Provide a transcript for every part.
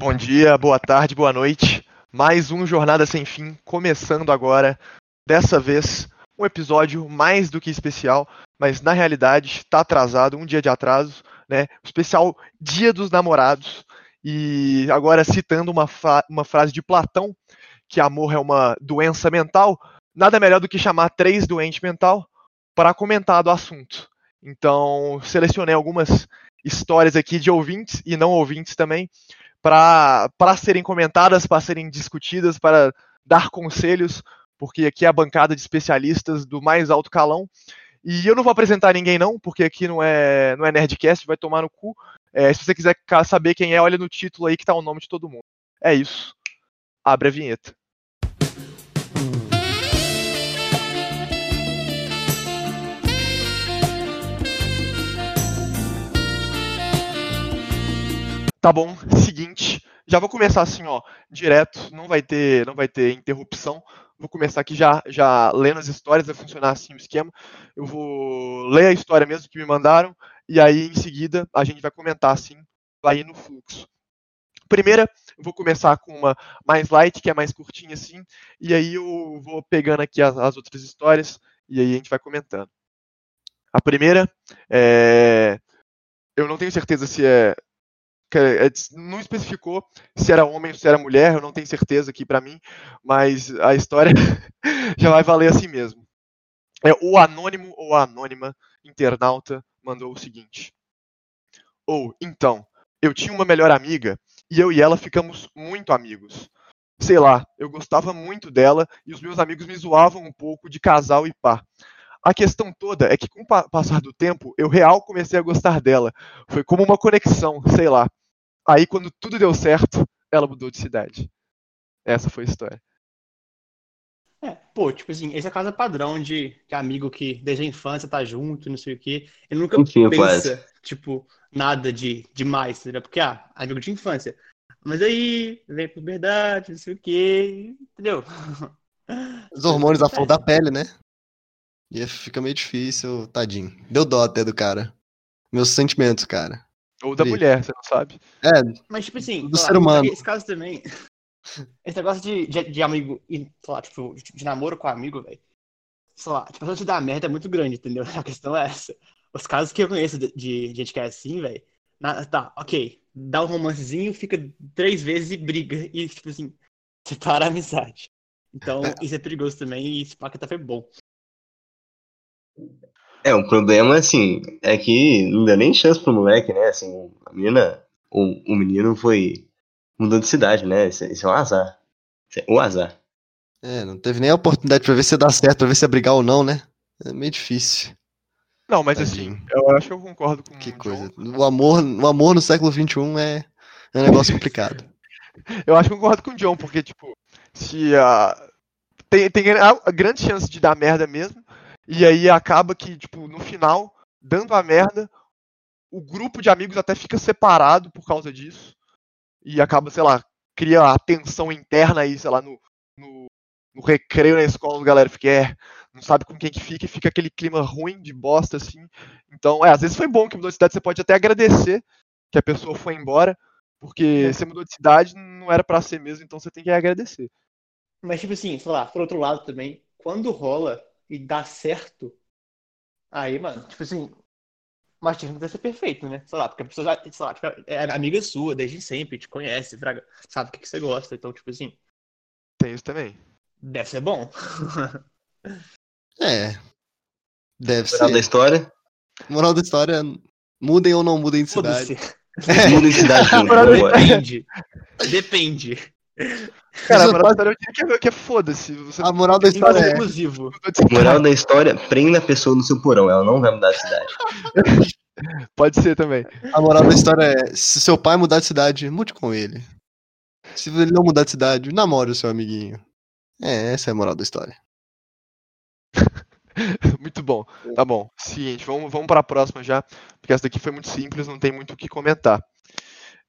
Bom dia, boa tarde, boa noite. Mais um Jornada Sem Fim começando agora. Dessa vez, um episódio mais do que especial, mas na realidade está atrasado, um dia de atraso, né? O especial Dia dos Namorados. E agora citando uma, uma frase de Platão, que amor é uma doença mental, nada melhor do que chamar três doentes mental para comentar do assunto. Então, selecionei algumas histórias aqui de ouvintes e não ouvintes também, para serem comentadas, para serem discutidas, para dar conselhos, porque aqui é a bancada de especialistas do mais alto calão. E eu não vou apresentar ninguém não, porque aqui não é, não é Nerdcast, vai tomar no cu. É, se você quiser saber quem é, olha no título aí que tá o nome de todo mundo. É isso. Abre a vinheta. Tá bom, seguinte, já vou começar assim, ó, direto, não vai ter, não vai ter interrupção. Vou começar aqui já, já lendo as histórias, vai funcionar assim o esquema. Eu vou ler a história mesmo que me mandaram e aí em seguida a gente vai comentar assim, vai ir no fluxo. Primeira, eu vou começar com uma mais light, que é mais curtinha assim, e aí eu vou pegando aqui as, as outras histórias e aí a gente vai comentando. A primeira é eu não tenho certeza se é não especificou se era homem ou se era mulher, eu não tenho certeza aqui para mim, mas a história já vai valer assim mesmo. É, o anônimo ou a anônima internauta mandou o seguinte: Ou, então, eu tinha uma melhor amiga e eu e ela ficamos muito amigos. Sei lá, eu gostava muito dela e os meus amigos me zoavam um pouco de casal e pá. A questão toda é que com o passar do tempo, eu real comecei a gostar dela. Foi como uma conexão, sei lá. Aí, quando tudo deu certo, ela mudou de cidade. Essa foi a história. É, pô, tipo assim, esse é a casa padrão de, de amigo que desde a infância tá junto, não sei o quê. Ele nunca Enfim, pensa, quase. tipo, nada de demais, entendeu? Porque, ah, amigo de infância. Mas aí, vem a puberdade, não sei o quê, entendeu? Os hormônios flor da pele, né? E fica meio difícil, tadinho. Deu dó até do cara. Meus sentimentos, cara. Ou da mulher, você não sabe. É. Mas, tipo assim, do ser humano. Esse caso também. Esse negócio de, de, de amigo, sei lá, tipo, de, de namoro com amigo, velho. Sei lá, tipo, a chance de dar merda é muito grande, entendeu? A questão é essa. Os casos que eu conheço de, de gente que é assim, velho. Tá, ok. Dá um romancezinho, fica três vezes e briga. E, tipo assim, separa a amizade. Então, isso é perigoso também e esse pack até foi bom. É, o problema, assim, é que não deu nem chance pro moleque, né? Assim, a menina, o, o menino foi mudando de cidade, né? Isso, isso é um azar. Isso é um azar. É, não teve nem a oportunidade pra ver se dá certo, pra ver se ia brigar ou não, né? É meio difícil. Não, mas assim, eu acho que eu concordo com Que coisa. O amor, o amor no século XXI é, é um negócio complicado. eu acho que eu concordo com o John, porque, tipo, se a. Uh, tem, tem a grande chance de dar merda mesmo, e aí acaba que, tipo, no final, dando a merda, o grupo de amigos até fica separado por causa disso. E acaba, sei lá, cria a tensão interna aí, sei lá, no, no, no recreio na escola, a galera fica, é, não sabe com quem que fica, e fica aquele clima ruim de bosta, assim. Então, é, às vezes foi bom que mudou de cidade, você pode até agradecer que a pessoa foi embora, porque você mudou de cidade, não era para ser mesmo, então você tem que agradecer. Mas, tipo assim, sei lá, por outro lado também, quando rola e dá certo, aí, mano, tipo assim, mas tinha que ser perfeito, né? Sei lá, porque a pessoa já, sei lá, tipo, é amiga sua desde sempre, te conhece, sabe o que, que você gosta, então, tipo assim. Tem isso também. Deve ser bom. é. Deve Moral ser. da história? Moral da história, mudem ou não mudem de cidade. Mudem de cidade. Depende. Depende. Cara, a moral da história eu diria que é, é foda-se. A moral da história é. Exclusivo. Moral da história, prenda a pessoa no seu porão, ela não vai mudar de cidade. Pode ser também. A moral da história é: se seu pai mudar de cidade, mude com ele. Se ele não mudar de cidade, namore o seu amiguinho. É, essa é a moral da história. muito bom. Tá bom. Seguinte, vamos, vamos para a próxima já, porque essa daqui foi muito simples, não tem muito o que comentar.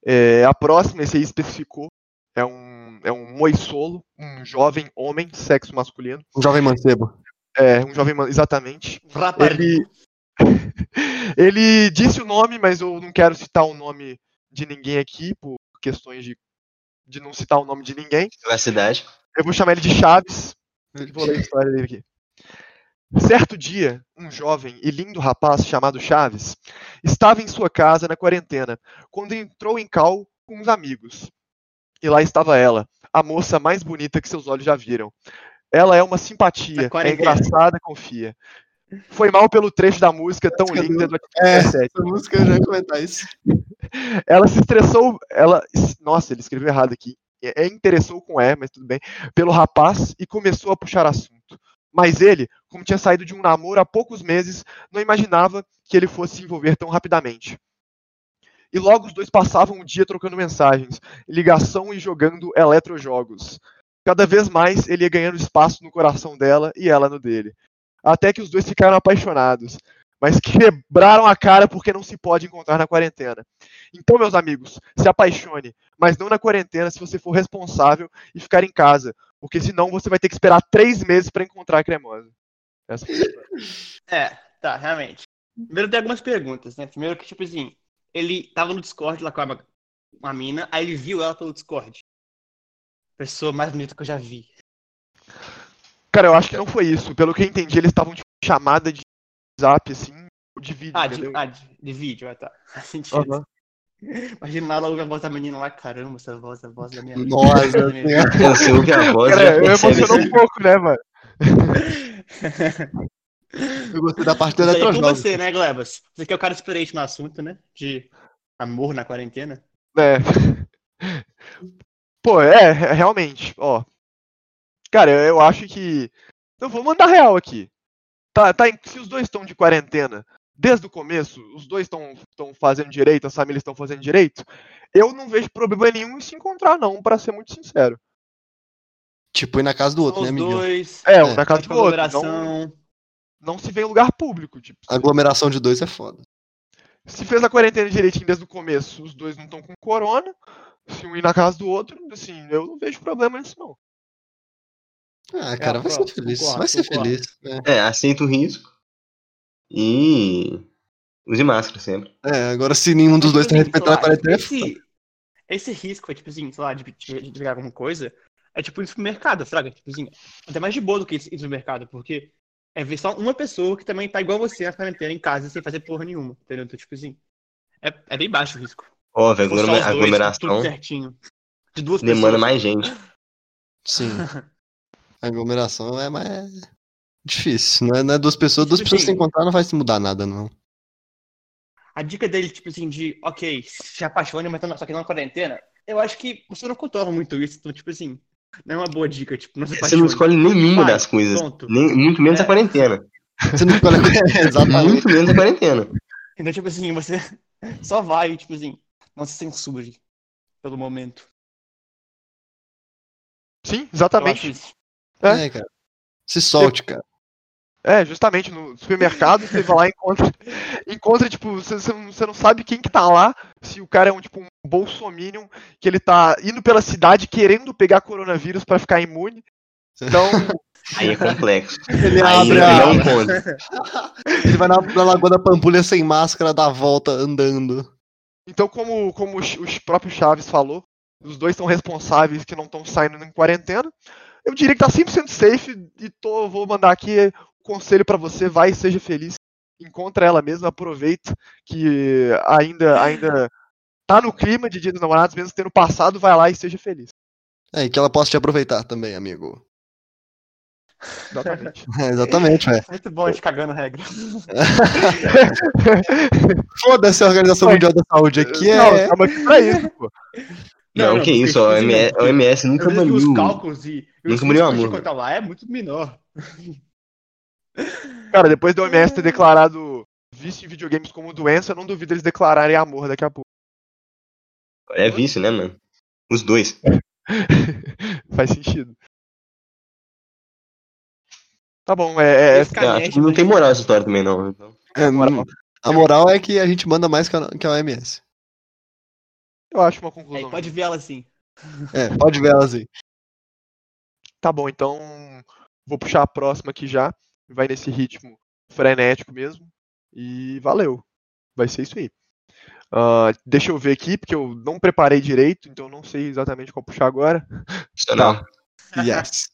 É, a próxima, esse aí especificou, é um, é um moissolo, um jovem homem, sexo masculino. Um jovem mancebo. É, um jovem, exatamente. Ele, ele disse o nome, mas eu não quero citar o nome de ninguém aqui, por questões de de não citar o nome de ninguém. Privacidade. Eu vou chamar ele de Chaves. Vou ler a história dele aqui. Certo dia, um jovem e lindo rapaz chamado Chaves estava em sua casa na quarentena quando entrou em cal com uns amigos. E lá estava ela, a moça mais bonita que seus olhos já viram. Ela é uma simpatia, é engraçada, confia. Foi mal pelo trecho da música tão Música linda do- do É, Atitude 17. essa música eu já ia comentar isso. Ela se estressou, ela, nossa, ele escreveu errado aqui. É, interessou com E, mas tudo bem, pelo rapaz e começou a puxar assunto. Mas ele, como tinha saído de um namoro há poucos meses, não imaginava que ele fosse se envolver tão rapidamente. E logo os dois passavam o dia trocando mensagens, ligação e jogando eletrojogos. Cada vez mais ele ia ganhando espaço no coração dela e ela no dele. Até que os dois ficaram apaixonados, mas quebraram a cara porque não se pode encontrar na quarentena. Então, meus amigos, se apaixone, mas não na quarentena se você for responsável e ficar em casa, porque senão você vai ter que esperar três meses para encontrar a cremosa. Essa. É, tá, realmente. Primeiro tem algumas perguntas, né? Primeiro que, tipo assim, ele tava no Discord lá com a, uma mina, aí ele viu ela pelo Discord. Pessoa mais bonita que eu já vi. Cara, eu acho que não foi isso. Pelo que eu entendi, eles estavam de chamada de zap, assim, ou de vídeo, Ah, de, ah, de, de vídeo, ah, tá. Faz sentido. Aham. Imagina lá logo a voz da menina lá, caramba, essa voz, a voz da minha vida. Nossa. Você ouve a voz Cara, já eu assim. um pouco, né, mano? Eu gostei da parte do Isso aí com eletrojogos. você, né, Glebas? Você que é o cara experiente no assunto, né? De amor na quarentena. É. Pô, é, é, realmente, ó. Cara, eu, eu acho que. Eu vou mandar real aqui. Tá, tá, se os dois estão de quarentena desde o começo, os dois estão fazendo direito, as famílias estão fazendo direito, eu não vejo problema nenhum em se encontrar, não, pra ser muito sincero. Tipo, ir na casa do outro, Os né, amiguinho? dois. É, É, na casa do outro. Aglomeração. Não se vê em lugar público. Tipo, Aglomeração de dois é foda. se fez a quarentena direitinho desde o começo, os dois não estão com corona. Se um ir na casa do outro, assim, eu não vejo problema nisso, não. Ah, cara, vai ser feliz. concordo, vai ser concordo. feliz. É. É, aceita o risco. E. Use máscara sempre. É, agora se nenhum dos dois tá Mas, tipo respeitando a assim, quarentena, é esse, esse risco, é, tipo assim, sei lá, de, de, de pegar alguma coisa, é tipo ir no supermercado, fraga? Tipo assim, até mais de boa do que ir no supermercado, porque é ver só uma pessoa que também tá igual você na quarentena em casa sem fazer porra nenhuma, entendeu? Então, tipo assim, é, é bem baixo o risco. Ó, velho, dois, aglomeração tudo certinho. De duas demanda pessoas. mais gente. Sim. A aglomeração é mais difícil. Não é, não é duas pessoas, duas Tipo pessoas assim, se encontrar não vai se mudar nada, não. A dica dele, tipo assim, de, ok, se apaixone, mas tá- só que não na quarentena, eu acho que você não controla muito isso, então, tipo assim, não é uma boa dica, tipo, não se Você não escolhe nenhuma Vai, das coisas. Nem, muito menos É. a quarentena. Você não escolhe. Exatamente. Muito menos a quarentena. Então, tipo assim, você só vai, tipo assim, não se censure pelo momento. Sim, exatamente. isso. É, cara. Se solte, cara. É, justamente, no supermercado, você vai lá e encontra, encontra tipo, você, você não, você não sabe quem que tá lá, se o cara é um, tipo, um bolsominion, que ele tá indo pela cidade querendo pegar coronavírus pra ficar imune. Então, Aí é complexo. Ele Aí abre ele a... não conta. Ele vai na, na Lagoa da Pampulha sem máscara, dá a volta andando. então como, como os, os próprios Chaves falou, os dois são responsáveis que não estão saindo em quarentena. Eu diria que tá 100% safe e tô, vou mandar aqui conselho pra você, vai e seja feliz. Encontra ela mesmo, aproveita que ainda ainda tá no clima de Dia dos Namorados, mesmo tendo passado, vai lá e seja feliz. É, e que ela possa te aproveitar também, amigo. Exatamente. É, exatamente, velho. Muito bom a gente cagando regra. Foda-se a Organização Oi. Mundial da Saúde aqui Não, é. estamos aqui pra isso, pô. Não, Não, não, que isso, tipo OMS, nunca que os baniu. cálculos e, e os Nunca baniu riscos de amor, lá é muito menor. Cara, depois do OMS ter declarado vício em videogames como doença, eu não duvido eles declararem amor daqui a pouco. É vício, né, mano? Os dois. Faz sentido. Tá bom, é, é, É, Canete, acho que não tem moral essa história também, não. Então, é, moral. a moral é que a gente manda mais que a, que a OMS. eu acho uma conclusão. pode ver ela assim. É, pode ver ela assim. Tá bom, então vou puxar a próxima aqui já. Vai nesse ritmo frenético mesmo. E valeu. Vai ser isso aí. Ah, deixa eu ver aqui, porque eu não preparei direito, então eu não sei exatamente qual puxar agora. Isso não. Yes.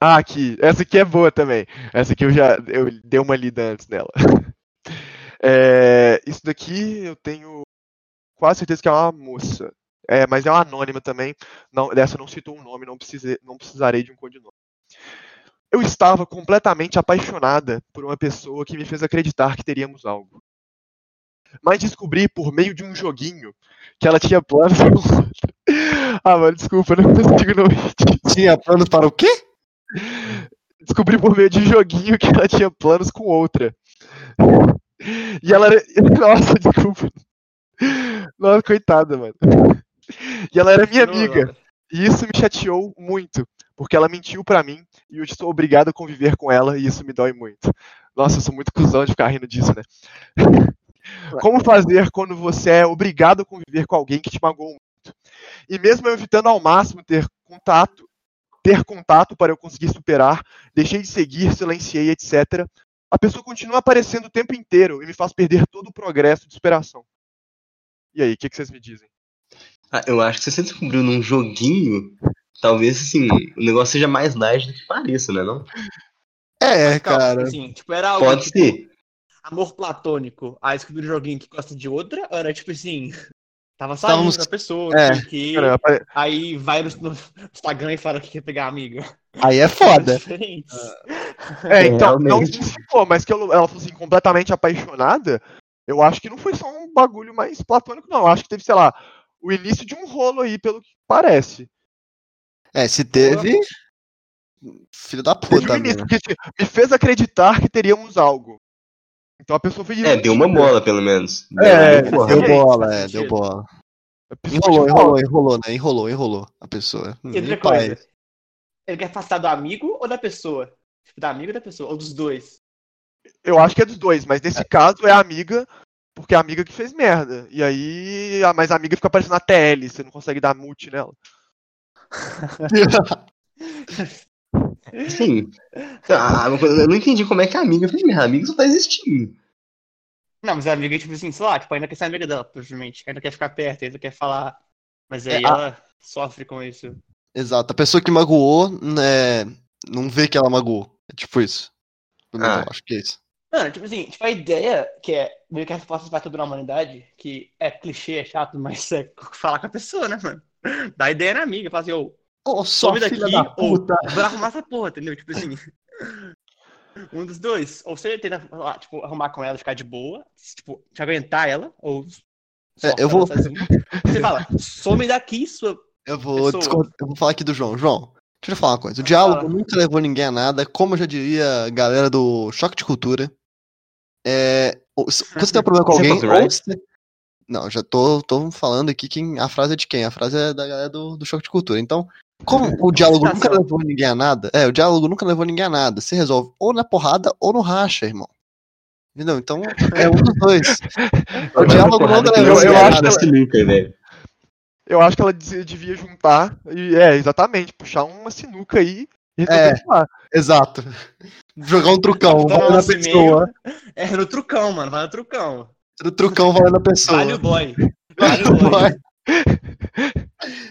Ah, aqui. Essa aqui é boa também. Essa aqui eu já eu dei uma lida antes nela. É, isso daqui eu tenho quase certeza que é uma moça. É, mas é uma anônima também. Não, dessa não citou um nome, não, precisei, não precisarei de um codinome. Eu estava completamente apaixonada por uma pessoa que me fez acreditar que teríamos algo. Mas descobri por meio de um joguinho que ela tinha planos com outra. Ah, mano, desculpa, eu não consigo não. Tinha planos para o quê? Descobri por meio de um joguinho que ela tinha planos com outra. E ela era. Nossa, desculpa. Nossa, coitada, mano. E ela era minha amiga. E isso me chateou muito, porque ela mentiu pra mim e eu estou obrigado a conviver com ela e isso me dói muito. Nossa, eu sou muito cuzão de ficar rindo disso, né? Como fazer quando você é obrigado a conviver com alguém que te magoou muito? E mesmo eu evitando ao máximo ter contato, ter contato para eu conseguir superar, deixei de seguir, silenciei, etc. A pessoa continua aparecendo o tempo inteiro e me faz perder todo o progresso de superação. E aí, o que, que vocês me dizem? Ah, eu acho que se você descobriu num joguinho, talvez assim, o negócio seja mais light do que pareça, né? Não? É, Calma, cara. Assim, tipo, era algo Pode tipo, ser. amor platônico. Aí descobriu um joguinho que gosta de outra, ou era tipo assim. Tava saindo Estávamos- da pessoa, é, o quê, Cara, apare- aí vai no, Instagram e fala que quer pegar amigo. Aí é foda. Diferentes. É, então, não Realmente. especificou, mas que ela fosse assim, completamente apaixonada, eu acho que não foi só um bagulho mais platônico, não. Eu acho que teve, sei lá, o início de um rolo aí, pelo que parece. É, se teve. Filho da Teve puta, um início, me fez acreditar que teríamos algo. Então a pessoa foi É, deu uma bola, pelo menos. É, Deu uma Deu bola, é, deu bola. Enrolou, enrolou, enrolou, né? Enrolou, enrolou a pessoa. E outra coisa. Ele quer afastar do amigo ou da pessoa? Tipo, da amigo ou da pessoa? Ou dos dois? Eu acho que é dos dois, mas nesse caso é a amiga, porque é a amiga que fez merda. E aí, a- mas a amiga fica aparecendo na TL, você não consegue dar mute nela. Sim. Ah, eu não entendi como é que a amiga fez merda. A amiga só tá existindo. Não, mas a amiga, tipo assim, sei lá, tipo, ainda quer ser amiga dela, provavelmente. Ainda quer ficar perto, ainda quer falar. Mas aí É, a- ela sofre com isso. Exato. A pessoa que magoou, né, não vê que ela magoou. É tipo isso. Ah. eu acho que é isso. Mano, tipo assim, tipo, a ideia que é meio que a resposta pra tudo na humanidade, que é clichê, é chato, mas é falar com a pessoa, né, mano? Dá ideia na amiga, fala assim, ô, sua some daqui, da ou vai arrumar essa porra, entendeu? Tipo assim. Um dos dois. Ou você tenta, tipo, arrumar com ela, ficar de boa, tipo, te aguentar ela, ou. É, eu vou-. Você fala, some daqui, sua. Eu vou, discor- eu vou falar aqui do João. João, deixa eu falar uma coisa. O diálogo Fala. nunca levou ninguém a nada. Como eu já diria a galera do Choque de Cultura. É, você tem um problema com é alguém, ou você... Não, já tô, tô falando aqui quem, a frase é de quem? A frase é da galera do, do Choque de Cultura. Então, como o diálogo nunca Citação. levou ninguém a nada, é, o diálogo nunca levou ninguém a nada. Se resolve ou na porrada ou no racha, irmão. Entendeu? Então, é um dos dois. O diálogo nunca levou ninguém a acho nada. que nada sinuca, velho. Eu acho que ela devia juntar, e é, exatamente, puxar uma sinuca aí É. lá. Exato. Jogar um trucão, Tá no valendo a nosso pessoa. É no trucão, mano, vai no trucão. O trucão valendo a pessoa. Vale o boy. Vale o boy.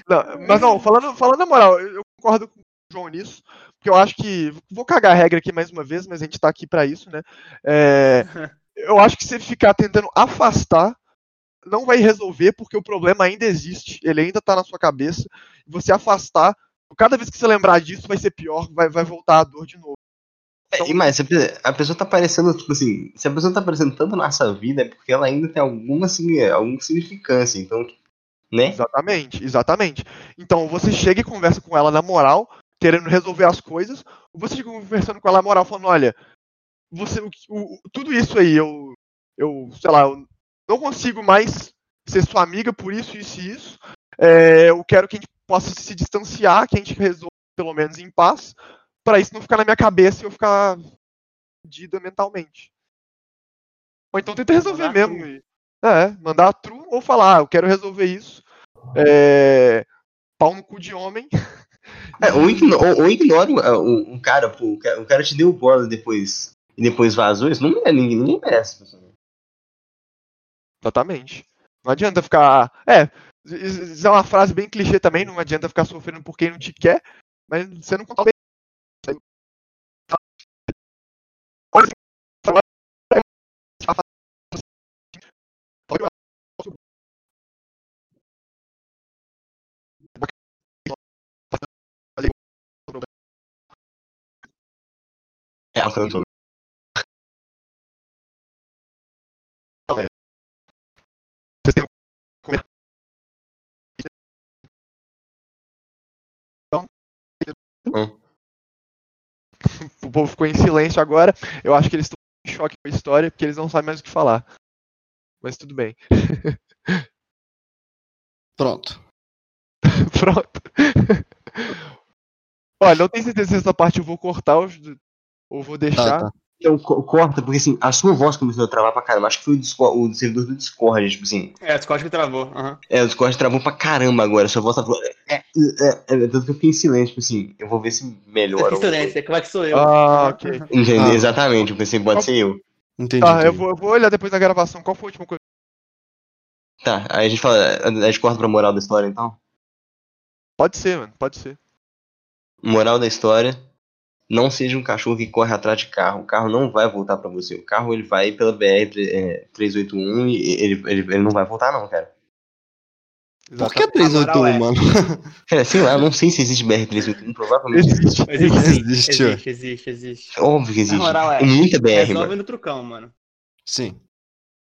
Não, mas não, falando, falando na moral, eu concordo com o João nisso, porque eu acho que. Vou cagar a regra aqui mais uma vez, mas a gente tá aqui pra isso, né? É, eu acho que você ficar tentando afastar não vai resolver, porque o problema ainda existe, ele ainda tá na sua cabeça, você afastar, cada vez que você lembrar disso vai ser pior, vai, vai voltar a dor de novo. É, e mais, se a pe- a pessoa tá aparecendo, tipo assim, se a pessoa tá aparecendo tanto na nossa vida, é porque ela ainda tem alguma, signi- alguma significância. Então, né? Exatamente, exatamente. Então você chega e conversa com ela na moral, querendo resolver as coisas, ou você chega conversando com ela na moral, falando, olha, você, o, o- tudo isso aí, eu, eu, sei lá, eu não consigo mais ser sua amiga por isso, isso e isso. É, eu quero que a gente possa se distanciar, que a gente resolva pelo menos em paz, para isso não ficar na minha cabeça e eu ficar fodida mentalmente. Ou então tenta resolver Mandar mesmo. e- é, mandar true ou falar, ah, eu quero resolver isso. É, pau no cu de homem. É, ou, igno- ou, ou ignora o, o- um cara, pô, o cara, o cara te deu bola depois e depois vazou, isso não é ninguém, ninguém merece. pessoal. Exatamente. Não adianta ficar. É, isso é uma frase bem clichê também, não adianta ficar sofrendo por quem não te quer, mas você não conta É, eu O povo ficou em silêncio agora. Eu acho que eles estão em choque com a história, porque eles não sabem mais o que falar. Mas tudo bem. Pronto. Pronto. Olha, não tenho certeza se essa parte eu vou cortar ou, ou vou deixar. Tá, tá. Então, co- corta, porque assim, a sua voz começou a travar pra caramba. Acho que foi o, Discord, o servidor do Discord, tipo assim. É, o Discord que travou. aham. É, o Discord travou pra caramba agora. Sua voz tá. É, é, é, é, tanto que eu fiquei em silêncio, tipo assim, eu vou ver se melhora. silêncio, como é que sou eu? Ah, ok. Entendeu? Ah. Exatamente, eu pensei, pode ser eu. Entendi. Tá, eu entendi. vou, eu vou olhar depois na gravação qual foi a última coisa. Tá, aí a gente fala. A gente corta pra moral da história então. Pode ser, mano, pode ser. Moral da história. Não seja um cachorro que corre atrás de carro. O carro não vai voltar pra você. O carro ele vai pela BR é, 381 e ele, ele, ele não vai voltar, não, cara. Por que Exatamente. 381, moral é- mano? Cara, sei lá, eu não sei se existe BR 381, provavelmente. Existe. Existe. Existe, existe, existe, existe. Óbvio que existe. Na moral, é. É muita BR, Resolve mano. no trucão, mano. Sim.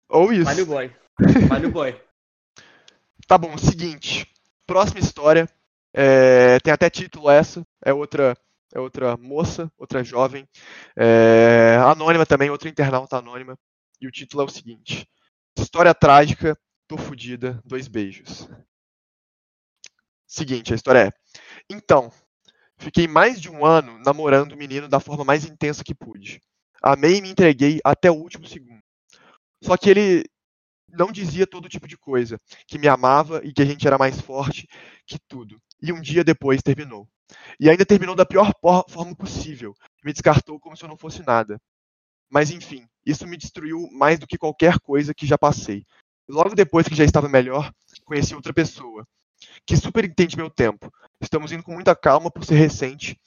Ou isso. Vale o boy. Vale o boy. Tá bom, seguinte. Próxima história. é, tem até título essa. É outra, é outra moça, outra jovem. é, anônima também, outra internauta anônima. E o título é o seguinte: História trágica, tô fudida, dois beijos. Seguinte, a história é. Então, fiquei mais de um ano namorando o menino da forma mais intensa que pude. Amei e me entreguei até o último segundo. Só que ele não dizia todo tipo de coisa que me amava e que a gente era mais forte que tudo. E um dia depois terminou. E ainda terminou da pior forma possível. Me descartou como se eu não fosse nada. Mas enfim, isso me destruiu mais do que qualquer coisa que já passei. Logo depois que já estava melhor, conheci outra pessoa, que super entende meu tempo. Estamos indo com muita calma por ser recente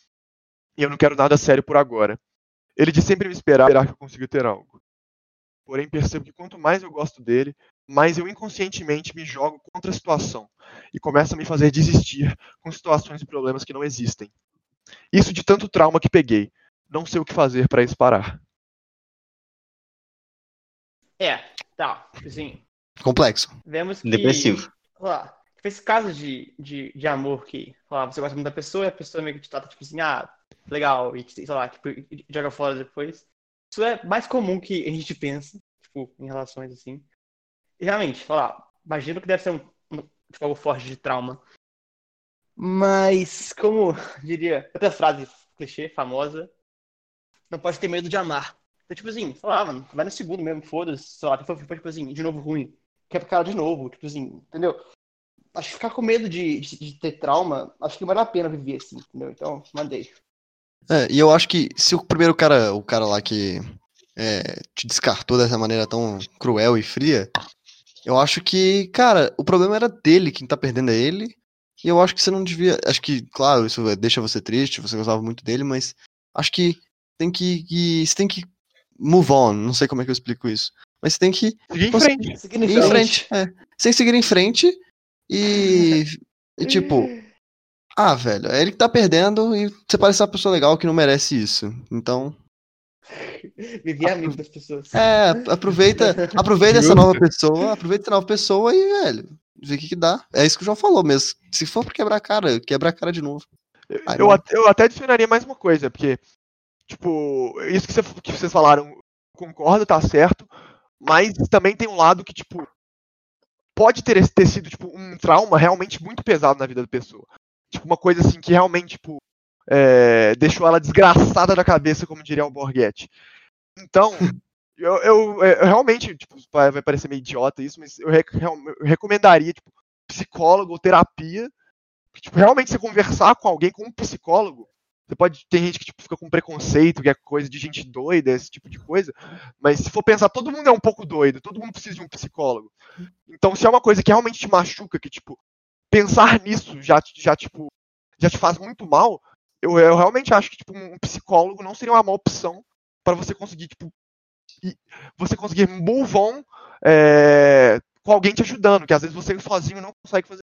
e eu não quero nada sério por agora. Ele de sempre me esperar, esperar que eu consiga ter algo. Porém, percebo que quanto mais eu gosto dele, mais eu inconscientemente me jogo contra a situação e começa a me fazer desistir com situações e problemas que não existem. Isso de tanto trauma que peguei. Não sei o que fazer para isso parar. É, tá. Assim, Complexo. vemos que. Depressivo. lá, tipo, esse caso de, de, de amor que, lá, você gosta muito da pessoa e a pessoa meio que te trata, tipo assim, ah, legal, e, sei lá, tipo, e joga fora depois. Isso é mais comum que a gente pensa, tipo, em relações assim. E realmente, sei lá, imagino que deve ser um, um- tipo, algo forte de trauma. Mas, como diria, outra frase clichê, famosa, não pode ter medo de amar. Então, tipo assim, sei lá, mano, vai no segundo mesmo, foda-se, sei lá, for, tipo assim, de novo ruim, quer pro cara de novo, tipo assim, entendeu? Acho que ficar com medo de, de, de ter trauma, acho que vale a pena viver assim, entendeu? Então, mandei. É, e eu acho que se o primeiro cara, o cara lá que é, te descartou dessa maneira tão cruel e fria, eu acho que, cara, o problema era dele, quem tá perdendo é ele. E eu acho que você não devia. Acho que, claro, isso deixa você triste, você gostava muito dele, mas acho que tem que. que- você tem que move on. Não sei como é que eu explico isso. Mas você tem que Seguir em Você- frente. Seguindo ir em frente. É. Você tem que seguir em frente e. e tipo, ah, velho, é ele que tá perdendo e você parece uma pessoa legal que não merece isso. Então. Viver amigo das pessoas. É, aproveita, aproveita essa nova pessoa, aproveita essa nova pessoa e, velho, vê o que, que dá. É isso que o João falou mesmo. Se for pra quebrar a cara, quebra a cara de novo. Ai, Eu, não. at- eu até adicionaria mais uma coisa, porque, tipo, isso que, você- que vocês falaram, concordo, tá certo, mas também tem um lado que, tipo, pode ter, ter sido, tipo, um trauma realmente muito pesado na vida da pessoa. Tipo, uma coisa assim que realmente, tipo, é, deixou ela desgraçada da cabeça, como diria o Borghetti. Então, eu, eu- eu realmente, tipo, vai vai parecer meio idiota isso, mas eu, rec- eu recomendaria, tipo, psicólogo ou terapia, que, tipo, realmente você conversar com alguém, com um psicólogo, Você pode. Tem gente que tipo, fica com preconceito, que é coisa de gente doida, esse tipo de coisa. Mas se for pensar, todo mundo é um pouco doido, todo mundo precisa de um psicólogo. Então, se é uma coisa que realmente te machuca, que, tipo, pensar nisso já, já tipo, já te faz muito mal, eu, eu realmente acho que, tipo, um psicólogo não seria uma má opção para você conseguir, tipo, você conseguir move on é, com alguém te ajudando, que às vezes você sozinho não consegue fazer.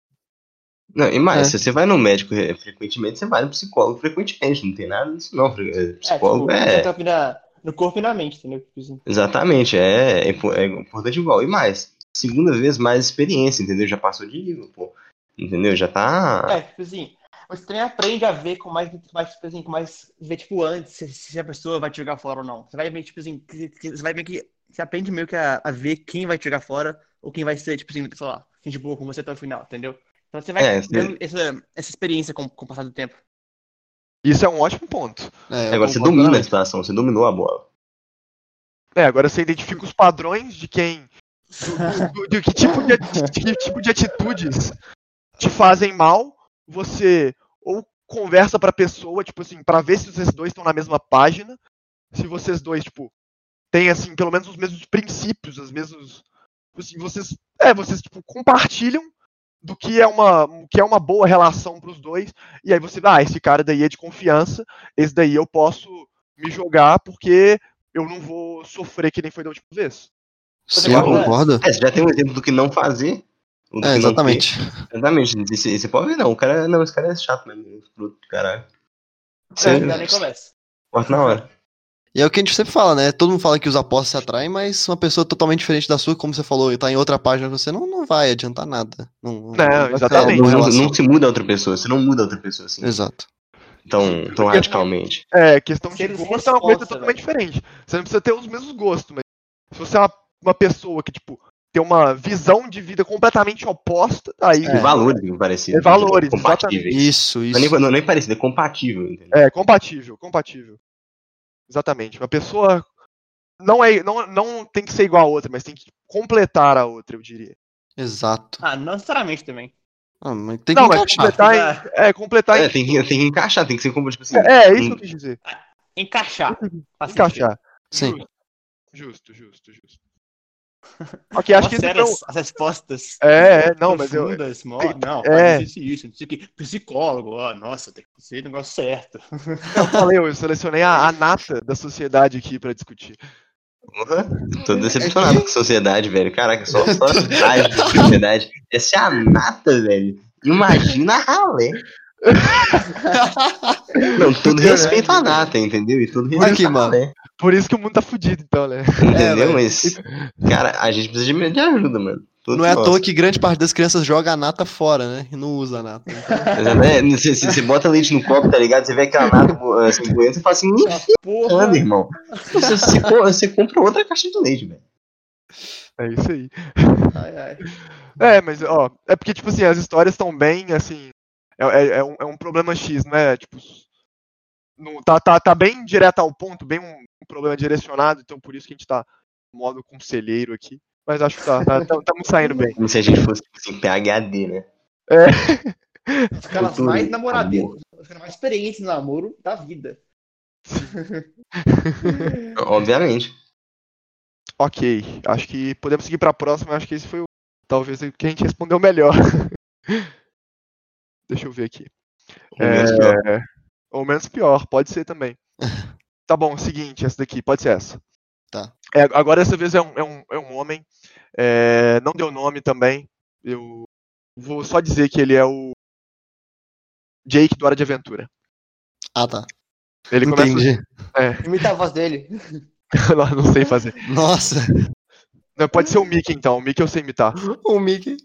Não, e mais, É. se você vai no médico frequentemente, você vai no psicólogo frequentemente, não tem nada disso não. Eh, É, tipo, Psicólogo é, você tá na- no corpo e na mente, entendeu? Tipo assim. exatamente, é, é é importante igual. E mais, segunda vez mais experiência, entendeu? Já passou de nível, pô. Entendeu? Já tá. É, tipo assim, você também aprende a ver com mais, mais tipo assim, com mais, ver, tipo, antes, se, se a pessoa vai te jogar fora ou não. Você vai ver, tipo assim, que- que- você vai ver que, você aprende meio que a, a ver quem vai te jogar fora, ou quem vai ser, tipo assim, sei lá, gente boa com você até o final, entendeu? Então você vai É, tendo essa, essa experiência com, com o passar do tempo. Isso é um ótimo ponto. É, Agora você domina a situação, você dominou a bola. É, agora você identifica os padrões de quem. do- do- de que tipo de, de que tipo de atitudes te fazem mal, você ou conversa pra pessoa, tipo assim, pra ver se vocês dois estão na mesma página, se vocês dois, tipo, têm, assim, pelo menos os mesmos princípios, os mesmos. Assim, vocês. É, vocês, tipo, compartilham do que é uma, que é uma boa relação pros dois, e aí você, ah, esse cara daí é de confiança, esse daí eu posso me jogar porque eu não vou sofrer que nem foi da última vez. Sim, eu concorda? concordo. É, você já tem um exemplo do que não fazer. É, que não exatamente. ter. Exatamente. E Você, você pode ver, não. O cara, não, esse cara é chato mesmo. escroto do Caralho. Você Não, nem começa. corta na hora. E é o que a gente sempre fala, né? Todo mundo fala que os apostas se atraem, mas uma pessoa totalmente diferente da sua, como você falou, e tá em outra página que você, não, não vai adiantar nada. Não, criar exatamente. Não, não- não se muda a outra pessoa. Você não muda a outra pessoa assim. Exato. Tão, tão Porque- radicalmente. É, questão de gosto é uma coisa totalmente diferente. Você não precisa ter os mesmos gostos, mas se você é uma, uma pessoa que, tipo, tem uma visão de vida completamente oposta, aí E valores parecidos. É valores, compatíveis. Isso, Não é, isso. nem, não é nem parecido, é compatível, entendeu? é compatível, compatível. Exatamente. Uma pessoa não é não, não tem que ser igual a outra, mas tem que completar a outra, eu diria. Exato. Ah, não necessariamente também. Ah, mas tem que não, encaixar. completar em, é completar É, em, tem, que, tem que encaixar, tem que ser como, tipo assim. é, é isso que eu quis dizer. Encaixar. Faz Encaixar. Sim. Justo, justo, justo. Ok, acho que Nossa, esse foi o- as, as respostas É, é, não, mas eu. não, é. isso, não sei o que. Psicólogo, ó, nossa, tem que ser o negócio certo. Eu falei, eu selecionei a, a nata da sociedade aqui pra discutir. Porra, tô decepcionado com a sociedade, velho. Caraca, só, só a cidade da sociedade. Essa é a nata, velho. Imagina a ralé. Não, todo respeito à nata, entendeu? E todo respeito Aqui, mano. Por isso que o mundo tá fudido, então, né? Entendeu? velho. Mas, cara, a gente precisa de, de ajuda, mano. Todos Não é à toa que grande parte das crianças joga a nata fora, né? E não usa a nata. Então, É, Você, você- você bota leite no copo, tá ligado? Você vê aquela nata assim, boiando, você fala assim, Porra, anda, irmão. Você, você, co- você compra outra caixa de leite, velho. É isso aí. ai, ai. É, mas, ó, é porque, tipo assim, as histórias estão bem, assim. É, é, é um, é um problema X, não é? Tipo. Não, tá, tá, tá bem direto ao ponto, bem um, um problema direcionado, então por isso que a gente tá no modo conselheiro aqui. Mas acho que tá, tá, estamos saindo bem. Como se a gente fosse, assim, PHD, né? Os caras Futuro, mais namoradeiros, amor. os caras mais experientes no namoro da vida. Obviamente. Ok, acho que podemos seguir pra próxima, acho que esse foi o. Talvez o que a gente respondeu melhor. Deixa eu ver aqui. É, ou menos pior, pode ser também. Tá bom, seguinte, essa daqui, pode ser essa. Tá. É, agora dessa vez é um, é um, é um homem. é, não deu nome também. Eu vou só dizer que ele é o Jake do Hora de Aventura. Ah, tá. Ele começa. Entendi. Imita a voz dele. não, não sei fazer. Nossa. Não, pode ser o Mickey então. O Mickey eu sei imitar. O Mickey.